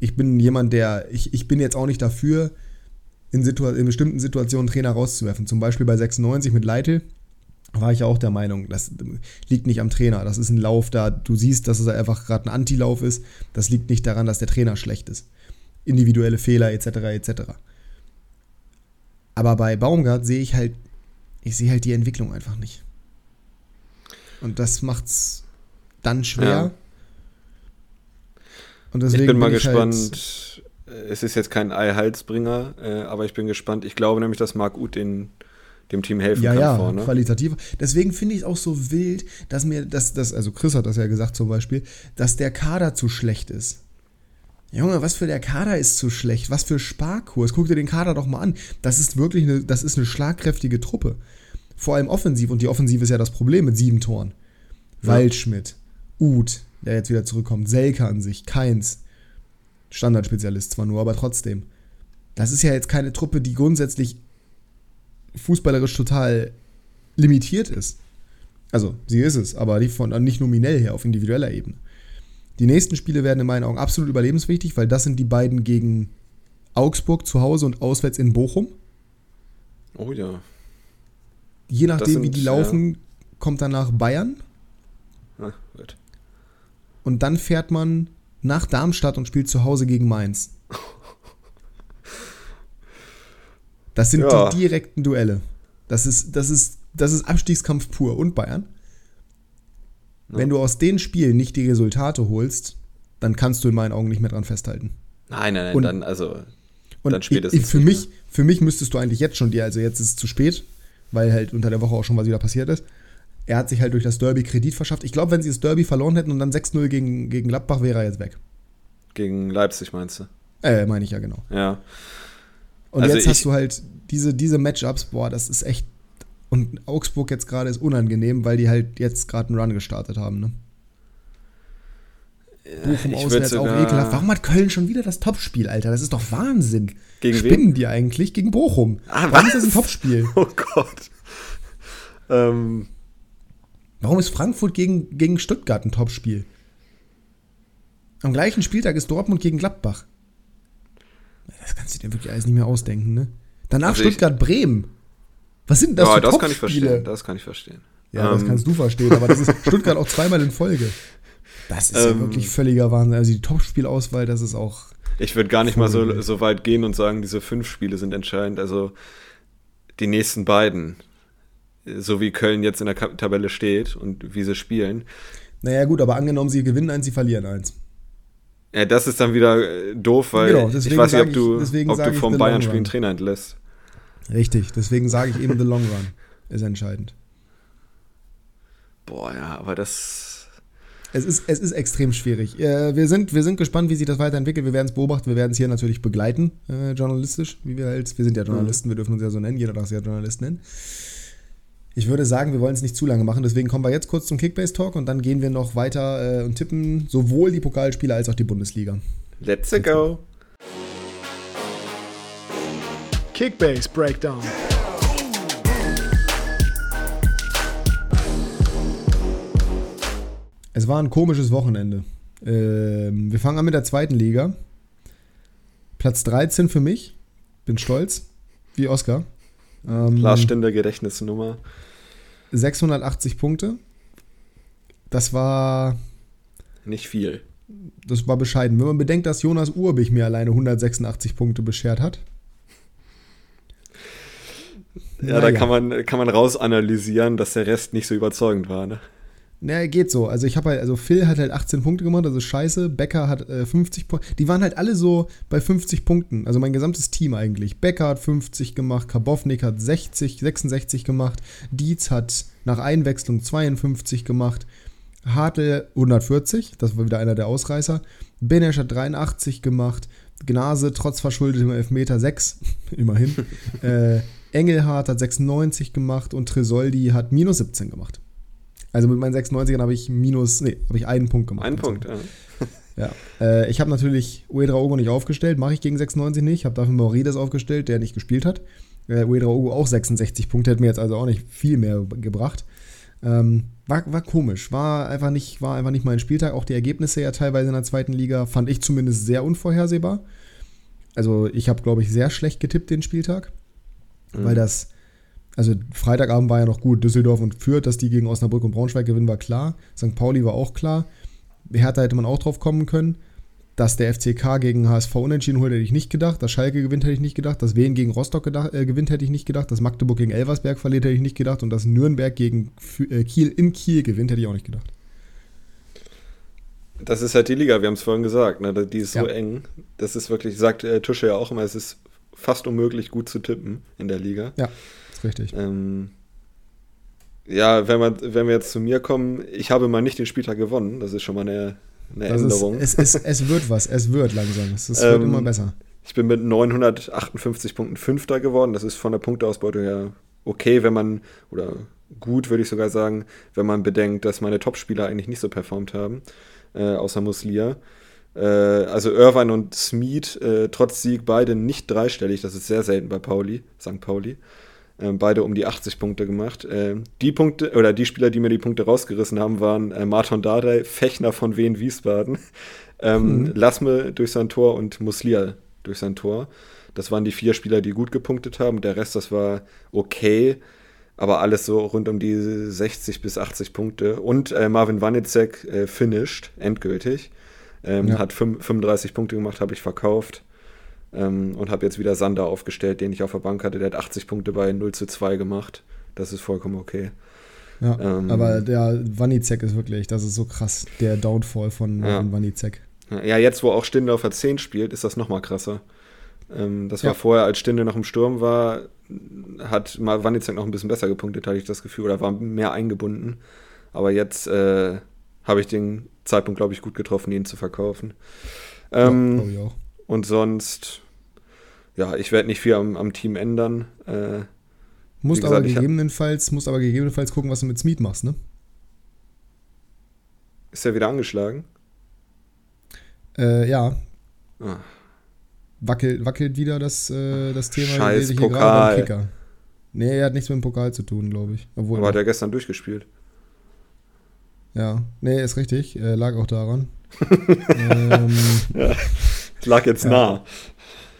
ich bin jemand, der, ich, ich bin jetzt auch nicht dafür, in, Situa in bestimmten Situationen Trainer rauszuwerfen. Zum Beispiel bei 96 mit Leitl war ich ja auch der Meinung, das liegt nicht am Trainer. Das ist ein Lauf da, du siehst, dass es einfach gerade ein Antilauf ist. Das liegt nicht daran, dass der Trainer schlecht ist. Individuelle Fehler etc. etc. Aber bei Baumgart sehe ich halt, ich sehe halt die Entwicklung einfach nicht. Und das macht's dann schwer. Ja. Und deswegen ich bin mal halt- gespannt. es ist jetzt kein Ei-Halsbringer, äh, aber ich bin gespannt. Ich glaube nämlich, dass Marc Uth den, dem Team helfen ja, kann ja, vorne. qualitativ. Deswegen finde ich es auch so wild, dass mir, dass das, also Chris hat das ja gesagt zum Beispiel, dass der Kader zu schlecht ist. Junge, was für der Kader ist zu schlecht? Was für Sparkurs? Guck dir den Kader doch mal an. Das ist wirklich eine, das ist eine schlagkräftige Truppe. Vor allem offensiv. Und die Offensive ist ja das Problem mit sieben Toren. Ja. Waldschmidt, Uth, der jetzt wieder zurückkommt, Selke an sich, Keins. Standardspezialist zwar nur, aber trotzdem. Das ist ja jetzt keine Truppe, die grundsätzlich fußballerisch total limitiert ist. Also, sie ist es, aber nicht, von, nicht nominell her, auf individueller Ebene. Die nächsten Spiele werden in meinen Augen absolut überlebenswichtig, weil das sind die beiden gegen Augsburg zu Hause und auswärts in Bochum. Oh ja. Je nachdem, sind, wie die ja. laufen, kommt danach Bayern Ah, gut. Und dann fährt man nach Darmstadt und spielt zu Hause gegen Mainz. Das sind Ja. die direkten Duelle. Das ist, das ist, das ist Abstiegskampf pur und Bayern. Ja. Wenn du aus den Spielen nicht die Resultate holst, dann kannst du in meinen Augen nicht mehr dran festhalten. Nein, nein, nein, Und- dann, also, Und Dann spätestens ich, für, mich, für mich müsstest du eigentlich jetzt schon dir, also jetzt ist es zu spät, weil halt unter der Woche auch schon was wieder passiert ist. Er hat sich halt durch das Derby Kredit verschafft. Ich glaube, wenn sie das Derby verloren hätten und dann 6-0 gegen, gegen Gladbach, wäre er jetzt weg. gegen Leipzig meinst du? Äh, meine ich ja genau. Ja. Und Also jetzt hast du halt diese, diese Matchups, boah, das ist echt. Und Augsburg jetzt gerade ist unangenehm, weil die halt jetzt gerade einen Run gestartet haben, ne? Bochum ich auswärts auch ekelhaft. Warum hat Köln schon wieder das Topspiel, Alter? Das ist doch Wahnsinn. Gegen wen? Spinnen die eigentlich? Gegen Bochum. Ah, Warum was? ist das ein Topspiel? Oh Gott. Ähm, Warum ist Frankfurt gegen, gegen Stuttgart ein Topspiel? Am gleichen Spieltag ist Dortmund gegen Gladbach. Das kannst du dir wirklich alles nicht mehr ausdenken, ne? Danach Also Stuttgart-Bremen. Was sind das ja, für das kann ich Topspiele? verstehen. Das kann ich verstehen. Ja, das Ähm, kannst du verstehen, aber das ist Stuttgart auch zweimal in Folge. Das ist ja Ähm, wirklich völliger Wahnsinn. Also die Topspielauswahl, das ist auch. Ich würde gar nicht mal so, so weit gehen und sagen, diese fünf Spiele sind entscheidend. Also die nächsten beiden, so wie Köln jetzt in der Tabelle steht und wie sie spielen. Naja, gut, aber angenommen, sie gewinnen eins, sie verlieren eins. Ja, das ist dann wieder äh, doof, weil Genau, ich weiß nicht, ob du, ich- ob du vom Bayern-Spiel einen Trainer entlässt. Richtig, deswegen sage ich eben, the long run ist entscheidend. Boah, ja, aber das. Es ist, es ist extrem schwierig. Äh, wir, sind, wir sind gespannt, wie sich das weiterentwickelt. Wir werden es beobachten, wir werden es hier natürlich begleiten, äh, journalistisch, wie wir halt. Wir sind ja Journalisten, wir dürfen uns ja so nennen, jeder darf sich ja Journalist nennen. Ich würde sagen, wir wollen es nicht zu lange machen, deswegen kommen wir jetzt kurz zum Kickbase-Talk und dann gehen wir noch weiter äh, und tippen sowohl die Pokalspiele als auch die Bundesliga. Let's go. Kickbase Breakdown. Es war ein komisches Wochenende. Ähm, wir fangen an mit der zweiten Liga. Platz 13 für mich. Bin stolz. Wie Oscar. Ähm, Stender Gedächtnisnummer. 680 Punkte. Das war, Nicht viel. das war bescheiden. Wenn man bedenkt, dass Jonas Urbich mir alleine 186 Punkte beschert hat. Ja, da kann man, kann man rausanalysieren, dass der Rest nicht so überzeugend war, ne? Naja, geht so. Also ich habe halt, also Phil hat halt 18 Punkte gemacht, das ist scheiße. Becker hat äh, 50 Punkte. Die waren halt alle so bei 50 Punkten. Also mein gesamtes Team eigentlich. Becker hat 50 gemacht, Karbovnik hat 60, 66 gemacht, Dietz hat nach Einwechslung 52 gemacht, Hartl 140, das war wieder einer der Ausreißer. Benesch hat 83 gemacht, Gnase trotz verschuldetem Elfmeter 6, immerhin. äh, Engelhardt hat 96 gemacht und Tresoldi hat minus 17 gemacht. Also mit meinen 96ern habe ich minus, nee, habe ich einen Punkt gemacht. Ein Punkt, Also, ja. Ja. Äh, ich habe natürlich Uedraogo nicht aufgestellt, mache ich gegen 96 nicht. Ich habe dafür Maurides aufgestellt, der nicht gespielt hat. Äh, Uedraogo auch 66 Punkte, hat mir jetzt also auch nicht viel mehr gebracht. Ähm, war, war komisch, war einfach, nicht, war einfach nicht mein Spieltag. Auch die Ergebnisse ja teilweise in der zweiten Liga fand ich zumindest sehr unvorhersehbar. Also ich habe, glaube ich, sehr schlecht getippt den Spieltag, weil das, also Freitagabend war ja noch gut, Düsseldorf und Fürth, dass die gegen Osnabrück und Braunschweig gewinnen, war klar. St. Pauli war auch klar. Hertha hätte man auch drauf kommen können. Dass der FCK gegen HSV unentschieden holt, hätte ich nicht gedacht. Dass Schalke gewinnt, hätte ich nicht gedacht. Dass Wien gegen Rostock gedacht, äh, gewinnt, hätte ich nicht gedacht. Dass Magdeburg gegen Elversberg verliert, hätte ich nicht gedacht. Und dass Nürnberg gegen äh, Kiel in Kiel gewinnt, hätte ich auch nicht gedacht. Das ist halt die Liga, wir haben es vorhin gesagt, ne? Die ist so Ja. eng. Das ist wirklich, sagt äh, Tusche ja auch immer, es ist fast unmöglich, gut zu tippen in der Liga. Ja, ist richtig. Ähm, ja, wenn, man, wenn wir jetzt zu mir kommen, ich habe mal nicht den Spieltag gewonnen, das ist schon mal eine, eine Das ist, Änderung. es, es, es wird was, es wird langsam. Es, es wird Ähm, immer besser. Ich bin mit 958 Punkten Fünfter geworden. Das ist von der Punkteausbeute her okay, wenn man, oder gut würde ich sogar sagen, wenn man bedenkt, dass meine Topspieler eigentlich nicht so performt haben, äh, außer Muslia. Äh, also Irvine und Smeed, äh, trotz Sieg beide nicht dreistellig, das ist sehr selten bei Pauli, St. Pauli. Ähm, beide um die 80 Punkte gemacht. Ähm, die Punkte, oder die Spieler, die mir die Punkte rausgerissen haben, waren äh, Martin Dardai, Fechner von Wien Wiesbaden, ähm, Mhm. Lasme durch sein Tor und Muslia durch sein Tor. Das waren die vier Spieler, die gut gepunktet haben. Der Rest, das war okay, aber alles so rund um die 60 bis 80 Punkte. Und äh, Marvin Wanizek äh, finished, endgültig. Ähm, Ja. Hat fünf- 35 Punkte gemacht, habe ich verkauft. Ähm, und habe jetzt wieder Sander aufgestellt, den ich auf der Bank hatte. Der hat 80 Punkte bei 0 zu 2 gemacht. Das ist vollkommen okay. Ja, ähm, aber der Wanizek ist wirklich, das ist so krass, der Downfall von Ja. ja. Wanizek. Ja, jetzt, wo auch Stinde auf der 10 spielt, ist das nochmal krasser. Ähm, das war Ja. vorher, als Stinde noch im Sturm war, hat mal Wanizek noch ein bisschen besser gepunktet, hatte ich das Gefühl, oder war mehr eingebunden. Aber jetzt äh, habe ich den Zeitpunkt, glaube ich, gut getroffen, ihn zu verkaufen. ja, Ähm, glaub ich auch. und sonst, ja, ich werde nicht viel am, am Team ändern. Äh, Musst aber gesagt, hab- gegebenenfalls, musst aber gegebenenfalls gucken, was du mit Smith machst, ne? ist er wieder angeschlagen? Äh, ja, Ah, wackelt, wackelt wieder das, äh, das Thema. Scheiß Pokal. Nee, er hat nichts mit dem Pokal zu tun, glaube ich. Obwohl, aber hat er gestern durchgespielt. Ja, nee, ist richtig. Äh, lag auch daran. ähm, Lag jetzt Ja. nah.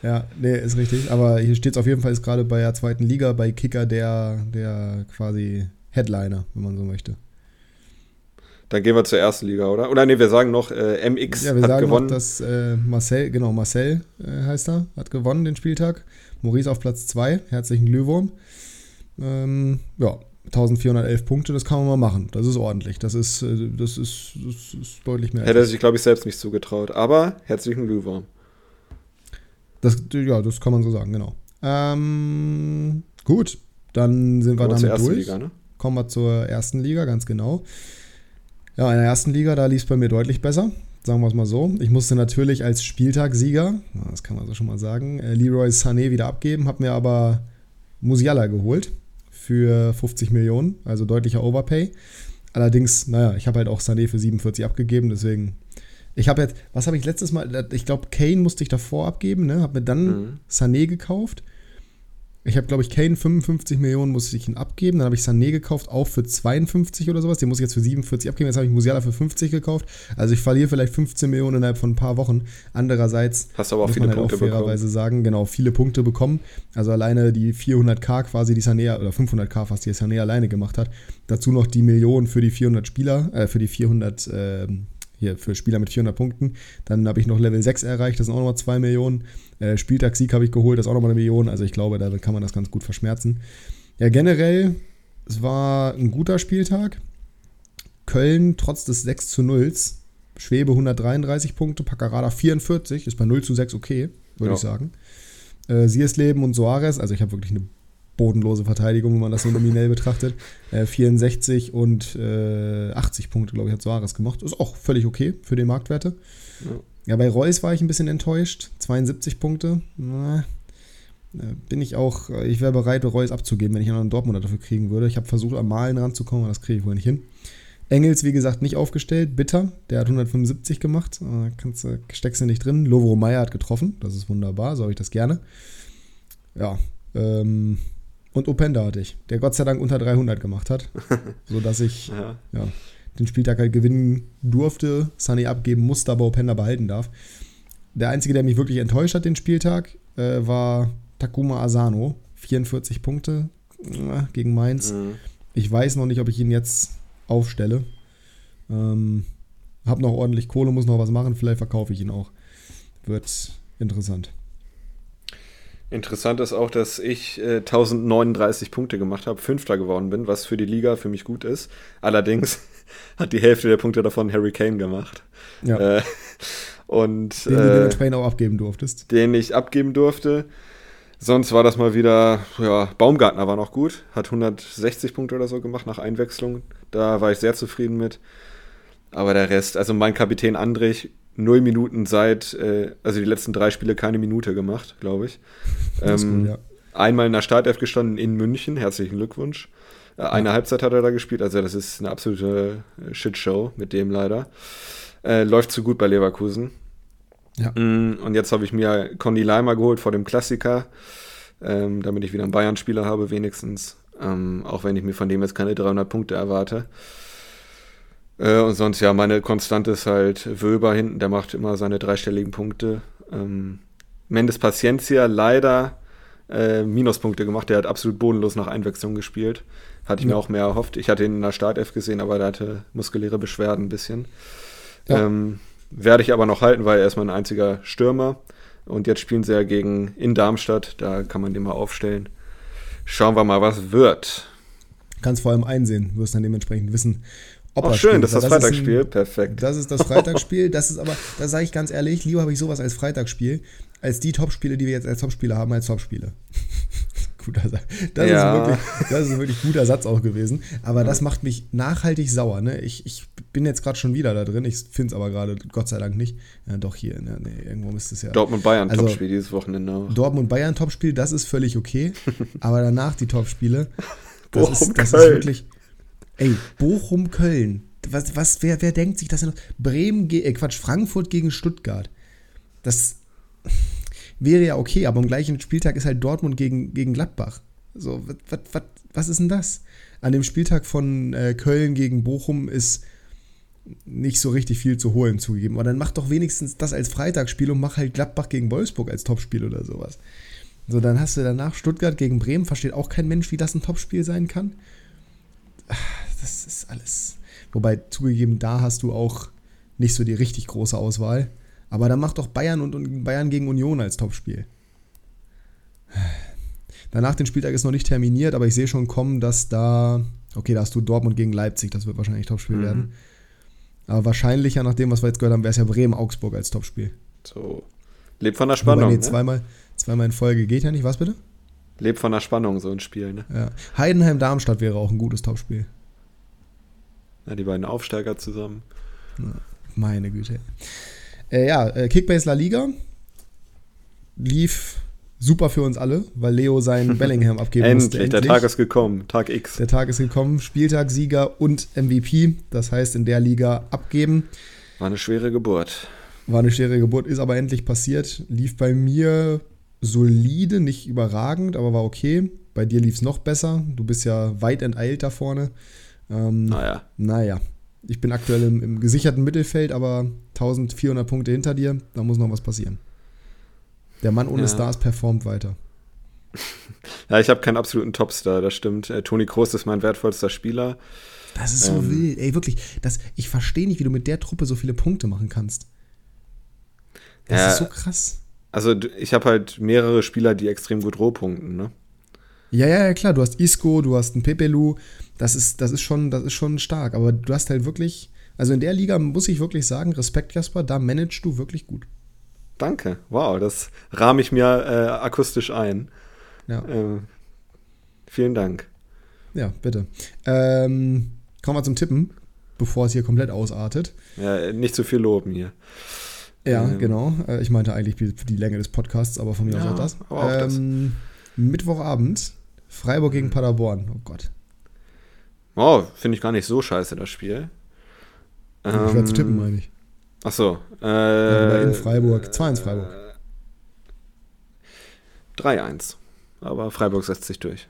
ja, nee, ist richtig. Aber hier steht es auf jeden Fall, ist gerade bei der zweiten Liga, bei Kicker der, der quasi Headliner, wenn man so möchte. Dann gehen wir zur ersten Liga, oder? Oder nee, wir sagen noch, äh, MX Ja, wir hat sagen gewonnen. noch, dass äh, Marcel, genau, Marcel äh, heißt er, hat gewonnen den Spieltag. Maurice auf Platz 2, herzlichen Glühwurm. Ähm, ja, 1411 Punkte, das kann man mal machen. Das ist ordentlich. Das ist, äh, das ist, das ist deutlich mehr. Hätte er sich, glaube ich, selbst nicht zugetraut. Aber herzlichen Glückwunsch. Das, ja, das kann man so sagen, genau. Ähm, gut, dann sind Kommen wir damit durch. Liga, ne? Kommen wir zur ersten Liga, ganz genau. Ja, in der ersten Liga, da lief es bei mir deutlich besser. Sagen wir es mal so. Ich musste natürlich als Spieltagssieger, das kann man so schon mal sagen, äh, Leroy Sané wieder abgeben, habe mir aber Musiala geholt für 50 Millionen, also deutlicher Overpay. Allerdings, naja, ich habe halt auch Sané für 47 abgegeben, deswegen. Ich habe jetzt, was habe ich letztes Mal? Ich glaube, Kane musste ich davor abgeben, ne? Habe mir dann mhm. Sané gekauft ich habe, glaube ich, Kane 55 Millionen musste ich ihn abgeben. Dann habe ich Sané gekauft, auch für 52 oder sowas. Den muss ich jetzt für 47 abgeben. Jetzt habe ich Musiala für 50 gekauft. Also ich verliere vielleicht 15 Millionen innerhalb von ein paar Wochen. Andererseits hast du aber auch viele halt Punkte auch fairerweise bekommen. sagen, genau, viele Punkte bekommen. Also alleine die 400k quasi, die Sané, oder 500k fast, die Sané alleine gemacht hat. Dazu noch die Millionen für die 400 Spieler, äh, für die 400 äh, hier für Spieler mit 400 Punkten. Dann habe ich noch Level 6 erreicht, das sind auch nochmal 2 Millionen. Äh, Spieltagssieg habe ich geholt, das ist auch nochmal eine Million. Also ich glaube, da kann man das ganz gut verschmerzen. Ja, generell, es war ein guter Spieltag. Köln trotz des 6 zu 0 Schwebe 133 Punkte, Paccarada 44, ist bei 0 zu 6 okay, würde ja. ich sagen. Äh, Siersleben und Soares, also ich habe wirklich eine bodenlose Verteidigung, wenn man das so nominell betrachtet. Äh, 64 und äh, 80 Punkte, glaube ich, hat Soares gemacht. Ist auch völlig okay für den Marktwerte. Ja. ja. bei Reus war ich ein bisschen enttäuscht. 72 Punkte. Na, äh, bin ich auch, äh, ich wäre bereit, Reus abzugeben, wenn ich einen Dortmunder dafür kriegen würde. Ich habe versucht, am Malen ranzukommen, aber das kriege ich wohl nicht hin. Engels, wie gesagt, nicht aufgestellt. Bitter, der hat 175 gemacht. Äh, kannst, steckst du nicht drin. Lovro Meyer hat getroffen. Das ist wunderbar, so habe ich das gerne. Ja, ähm, und Openda hatte ich, der Gott sei Dank unter 300 gemacht hat, sodass ich ja. ja. den Spieltag halt gewinnen durfte, Sunny abgeben musste, aber Openda behalten darf. Der Einzige, der mich wirklich enttäuscht hat den Spieltag, äh, war Takuma Asano. 44 Punkte äh, gegen Mainz. Mhm. Ich weiß noch nicht, ob ich ihn jetzt aufstelle. Ähm, hab noch ordentlich Kohle, muss noch was machen, vielleicht verkaufe ich ihn auch. Wird interessant. Interessant ist auch, dass ich äh, 1039 Punkte gemacht habe, Fünfter geworden bin, was für die Liga für mich gut ist. Allerdings hat die Hälfte der Punkte davon Harry Kane gemacht. Ja. Äh, und, den du äh, dementsprechend auch abgeben durftest. Den ich abgeben durfte. Sonst war das mal wieder, ja, Baumgartner war noch gut, hat 160 Punkte oder so gemacht nach Einwechslung. Da war ich sehr zufrieden mit. Aber der Rest, also mein Kapitän Andrich, null Minuten seit, äh, also die letzten drei Spiele keine Minute gemacht, glaube ich. Ähm, cool, ja. Einmal in der Startelf gestanden in München, herzlichen Glückwunsch. Äh, eine ja. Halbzeit hat er da gespielt, also das ist eine absolute äh, Shitshow mit dem leider. Äh, läuft zu gut bei Leverkusen. Ja. Mm, und jetzt habe ich mir Conny Leimer geholt vor dem Klassiker, ähm, damit ich wieder einen Bayern-Spieler habe, wenigstens. Ähm, auch wenn ich mir von dem jetzt keine 300 Punkte erwarte. Äh, und sonst, ja, meine Konstante ist halt Wöber hinten, der macht immer seine dreistelligen Punkte. Ähm, Mendes Paciencia leider äh, Minuspunkte gemacht, der hat absolut bodenlos nach Einwechslung gespielt. Hatte ich ja. mir auch mehr erhofft. Ich hatte ihn in der Startelf gesehen, aber der hatte muskuläre Beschwerden ein bisschen. Ja. Ähm, werde ich aber noch halten, weil er ist mein einziger Stürmer. Und jetzt spielen sie ja gegen in Darmstadt, da kann man den mal aufstellen. Schauen wir mal, was wird. Kannst vor allem einsehen, wirst dann dementsprechend wissen, Opa Ach schön, das ist das, das Freitagsspiel, ein, perfekt. Das ist das Freitagsspiel, das ist aber, da sage ich ganz ehrlich, lieber habe ich sowas als Freitagsspiel, als die Topspiele, die wir jetzt als Topspiele haben, als Topspiele. guter Satz. Das, ja. ist wirklich, das ist wirklich guter Satz auch gewesen. Aber das macht mich nachhaltig sauer. Ne? Ich, ich bin jetzt gerade schon wieder da drin. Ich finde es aber gerade Gott sei Dank nicht. Ja, doch hier. Ne, nee, irgendwo müsste es ja. Dortmund-Bayern also, Topspiel dieses Wochenende auch. Dortmund-Bayern Topspiel, das ist völlig okay. aber danach die Topspiele. Das, ist, das ist wirklich. Ey, Bochum-Köln. Was, was, wer, wer denkt sich das denn? Bremen, äh, Quatsch, Frankfurt gegen Stuttgart. Das wäre ja okay, aber am gleichen Spieltag ist halt Dortmund gegen, gegen Gladbach. So, was, was, was ist denn das? An dem Spieltag von äh, Köln gegen Bochum ist nicht so richtig viel zu holen zugegeben. Aber dann mach doch wenigstens das als Freitagsspiel und mach halt Gladbach gegen Wolfsburg als Topspiel oder sowas. So, dann hast du danach Stuttgart gegen Bremen. Versteht auch kein Mensch, wie das ein Topspiel sein kann das ist alles. Wobei, zugegeben, da hast du auch nicht so die richtig große Auswahl. Aber dann mach doch Bayern und, und Bayern gegen Union als Topspiel. Danach den Spieltag ist noch nicht terminiert, aber ich sehe schon kommen, dass da, okay, da hast du Dortmund gegen Leipzig, das wird wahrscheinlich Topspiel Mhm. werden. Aber wahrscheinlicher, nach dem, was wir jetzt gehört haben, wäre es ja Bremen-Augsburg als Topspiel. So. Lebt von der Wobei, Spannung. nee, ne? zweimal, zweimal in Folge geht ja nicht. Was bitte? Lebt von der Spannung, so ein Spiel. Ne? Ja. Heidenheim-Darmstadt wäre auch ein gutes Topspiel. Ja, die beiden Aufsteiger zusammen. Meine Güte. Äh, ja, äh, Kickbase La Liga lief super für uns alle, weil Leo seinen Bellingham abgeben musste. Endlich, der Tag ist gekommen. Tag X. der Tag ist gekommen. Spieltag, Sieger und MVP. Das heißt, in der Liga abgeben. War eine schwere Geburt. War eine schwere Geburt, ist aber endlich passiert. Lief bei mir solide, nicht überragend, aber war okay. Bei dir lief es noch besser. Du bist ja weit enteilt da vorne. Ähm, Naja. Naja, ich bin aktuell im, im gesicherten Mittelfeld, aber 1400 Punkte hinter dir. Da muss noch was passieren. Der Mann ohne Ja. Stars performt weiter. Ja, ich habe keinen absoluten Topstar, das stimmt. Äh, Toni Kroos ist mein wertvollster Spieler. Das ist so Ähm. wild. Ey, wirklich. Das, ich verstehe nicht, wie du mit der Truppe so viele Punkte machen kannst. Das Ja. ist so krass. Also ich habe halt mehrere Spieler, die extrem gut rohpunkten, ne? Ja, ja, ja, klar. Du hast Isco, du hast einen Pepelu. Das ist, das ist schon, das ist schon stark. Aber du hast halt wirklich, also in der Liga muss ich wirklich sagen, Respekt, Jasper, da managst du wirklich gut. Danke. Wow, das rahme ich mir äh, akustisch ein. Ja, Äh, vielen Dank. ja bitte. Ähm, kommen wir zum Tippen, bevor es hier komplett ausartet. Ja, nicht zu viel loben hier. Ja, Ähm. genau. Äh, Ich meinte eigentlich die, die Länge des Podcasts, aber von mir aus Ja, auch das. aber auch das. ähm, Mittwochabend, Freiburg gegen Paderborn. Oh Gott. Oh, finde ich gar nicht so scheiße, das Spiel. Also schwer zu tippen, meine ich. Ach so. Äh, in Freiburg. 2-1 Freiburg. 3-1. Aber Freiburg setzt sich durch.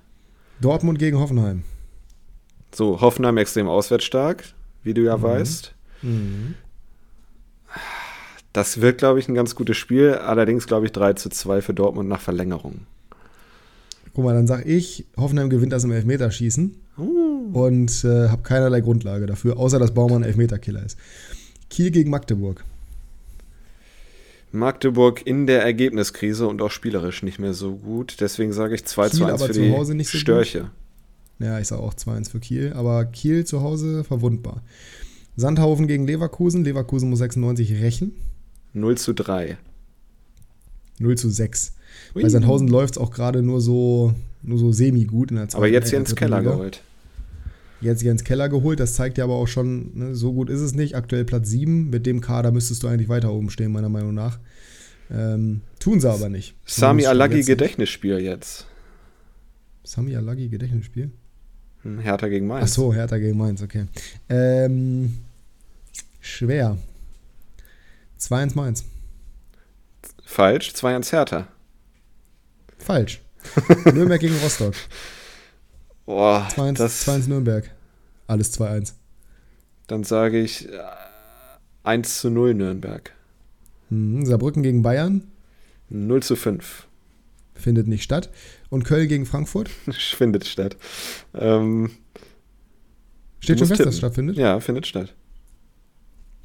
Dortmund gegen Hoffenheim. So, Hoffenheim extrem auswärtsstark, wie du ja Mhm. weißt. Das wird, glaube ich, ein ganz gutes Spiel. Allerdings, glaube ich, 3 zu 2 für Dortmund nach Verlängerung. Guck mal, dann sag ich, Hoffenheim gewinnt das im Elfmeterschießen Uh. und äh, habe keinerlei Grundlage dafür, außer dass Baumann Elfmeterkiller ist. Kiel gegen Magdeburg. Magdeburg in der Ergebniskrise und auch spielerisch nicht mehr so gut. Deswegen sage ich 2 zu Kiel 1 aber für zu die Hause nicht so gut. Störche. Ja, ich sage auch 2-1 für Kiel, aber Kiel zu Hause verwundbar. Sandhaufen gegen Leverkusen. Leverkusen muss 96 rächen. 0 zu 3. 0 zu 6. Ui. Bei Sandhausen läuft es auch gerade nur so, nur so semi-gut in der zweiten Aber jetzt Jens dritten Keller Liga. geholt. Jetzt Jens Keller geholt, das zeigt ja aber auch schon, ne, so gut ist es nicht. Aktuell Platz 7. Mit dem Kader müsstest du eigentlich weiter oben stehen, meiner Meinung nach. Ähm, tun sie aber nicht. Sami Alagi. Gedächtnisspiel jetzt. Sami Alagi Gedächtnisspiel? Hm, Hertha gegen Mainz. Ach so, Hertha gegen Mainz, okay. Ähm, schwer. 2-1 Mainz. Falsch, 2-1 Hertha. Falsch. Nürnberg gegen Rostock. Boah, 2-1 das, 2-1 Nürnberg. Alles 2-1. dann sage ich äh, 1 zu 0 Nürnberg. Mhm. Saarbrücken gegen Bayern 0 zu 5. findet nicht statt. Und Köln gegen Frankfurt Findet statt. Ähm, steht schon fest, dass es stattfindet. ja, findet statt.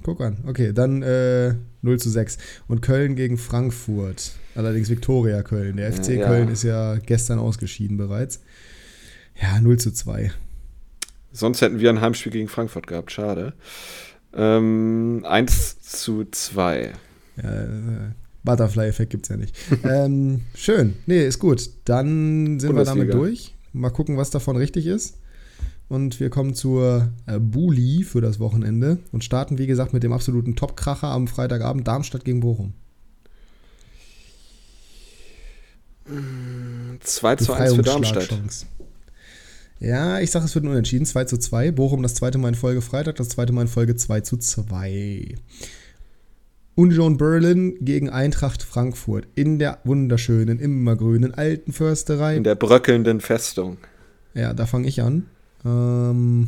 Guck an. Okay, dann äh, 0 zu 6. Und Köln gegen Frankfurt. Allerdings Viktoria Köln. Der FC Ja. Köln ist ja gestern ausgeschieden bereits. Ja, 0 zu 2. Sonst hätten wir ein Heimspiel gegen Frankfurt gehabt. Schade. Ähm, 1 zu 2. Ja, äh, Butterfly-Effekt gibt es ja nicht. ähm, schön. Nee, ist gut. Dann sind wir damit Bundesliga. durch. Mal gucken, was davon richtig ist. Und wir kommen zur äh, Buli für das Wochenende und starten, wie gesagt, mit dem absoluten Top-Kracher am Freitagabend Darmstadt gegen Bochum. 2 zu 1 für Darmstadt. Ja, ich sage, es wird ein Unentschieden. 2 zu 2. Bochum das zweite Mal in Folge Freitag, das zweite Mal in Folge 2 zu 2. Union Berlin gegen Eintracht Frankfurt in der wunderschönen, immergrünen alten Försterei. In der bröckelnden Festung. Ja, da fange ich an. Ähm,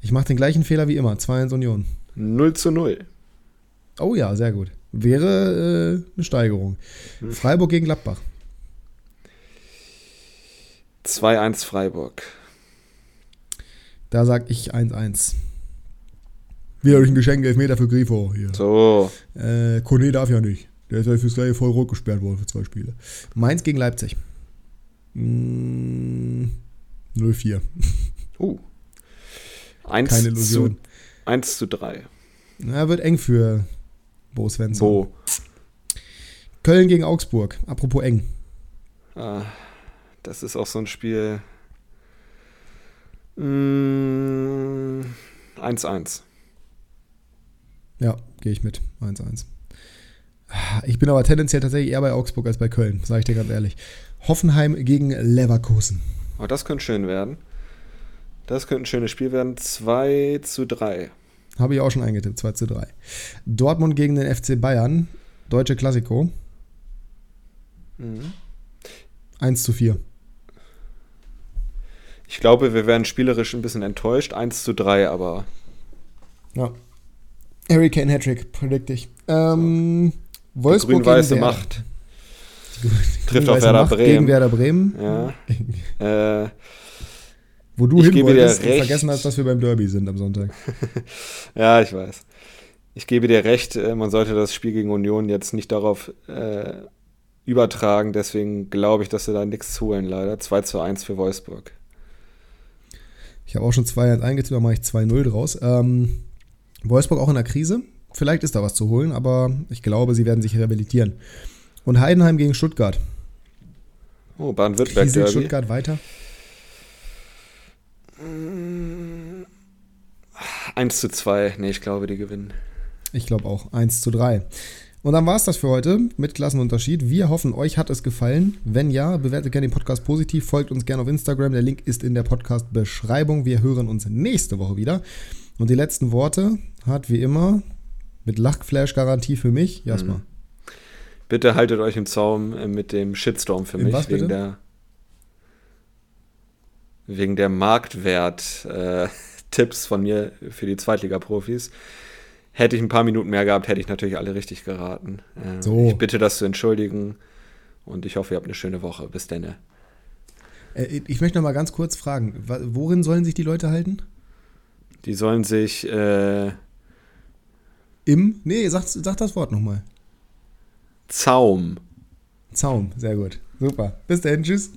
ich mache den gleichen Fehler wie immer. 2-1 Union. 0 zu 0. Oh ja, sehr gut. Wäre äh, eine Steigerung. Hm. Freiburg gegen Gladbach. 2-1 Freiburg. Da sag ich 1-1. Wieder durch ein Geschenk Elfmeter für Grifo hier. So. Äh, Kone darf ja nicht. Der ist ja fürs gleiche voll rot gesperrt worden für zwei Spiele. Mainz gegen Leipzig. Mm, 0-4. Uh. 1 Keine Illusion. Zu, 1 zu 3. Na, wird eng für Bo Svensson. Bo. Köln gegen Augsburg. Apropos eng. Ah, das ist auch so ein Spiel. Mm, 1-1. Ja, gehe ich mit. 1-1. Ich bin aber tendenziell tatsächlich eher bei Augsburg als bei Köln, sage ich dir ganz ehrlich. Hoffenheim gegen Leverkusen. Oh, das könnte schön werden. Das könnte ein schönes Spiel werden. 2 zu 3. Habe ich auch schon eingetippt, 2 zu 3. Dortmund gegen den FC Bayern. Deutsche Klassiko. Mhm. 1 zu 4. Ich glaube, wir werden spielerisch ein bisschen enttäuscht. 1 zu 3, aber. Ja. Harry Kane Hattrick, predict ich. Ähm, Die Wolfsburg grün-weiße Macht. Trifft auf Werder Bremen. Gegen Werder Bremen. Ja. Äh, Wo du Ich hin wolltest und vergessen hast, dass wir beim Derby sind am Sonntag. ja, ich weiß. Ich gebe dir recht, äh, man sollte das Spiel gegen Union jetzt nicht darauf äh, übertragen. Deswegen glaube ich, dass sie da nichts holen, leider. 2 zu 1 für Wolfsburg. Ich habe auch schon 2-1 eingetippt, da mache ich 2-0 draus. Ähm, Wolfsburg auch in der Krise. Vielleicht ist da was zu holen, aber ich glaube, sie werden sich rehabilitieren. Und Heidenheim gegen Stuttgart. Oh, Baden-Württemberg Kriselt. Stuttgart weiter? 1 zu 2. Nee, ich glaube, die gewinnen. Ich glaube auch. 1 zu 3. Und dann war es das für heute mit Klassenunterschied. Wir hoffen, euch hat es gefallen. Wenn ja, bewertet gerne den Podcast positiv, folgt uns gerne auf Instagram. Der Link ist in der Podcast-Beschreibung. Wir hören uns nächste Woche wieder. Und die letzten Worte hat wie immer mit Lachflash-Garantie für mich Jasper. Bitte haltet euch im Zaum äh, mit dem Shitstorm für Im mich. was wegen bitte? der wegen der Marktwert-Tipps von mir für die Zweitliga-Profis. Hätte ich ein paar Minuten mehr gehabt, hätte ich natürlich alle richtig geraten. Äh, So. Ich bitte das zu entschuldigen und ich hoffe, ihr habt eine schöne Woche. Bis dann. Äh, ich möchte noch mal ganz kurz fragen, worin sollen sich die Leute halten? Die sollen sich äh, Im? Nee, sag, sag das Wort nochmal. Zaum. Zaum, sehr gut. Super. Bis dahin, tschüss.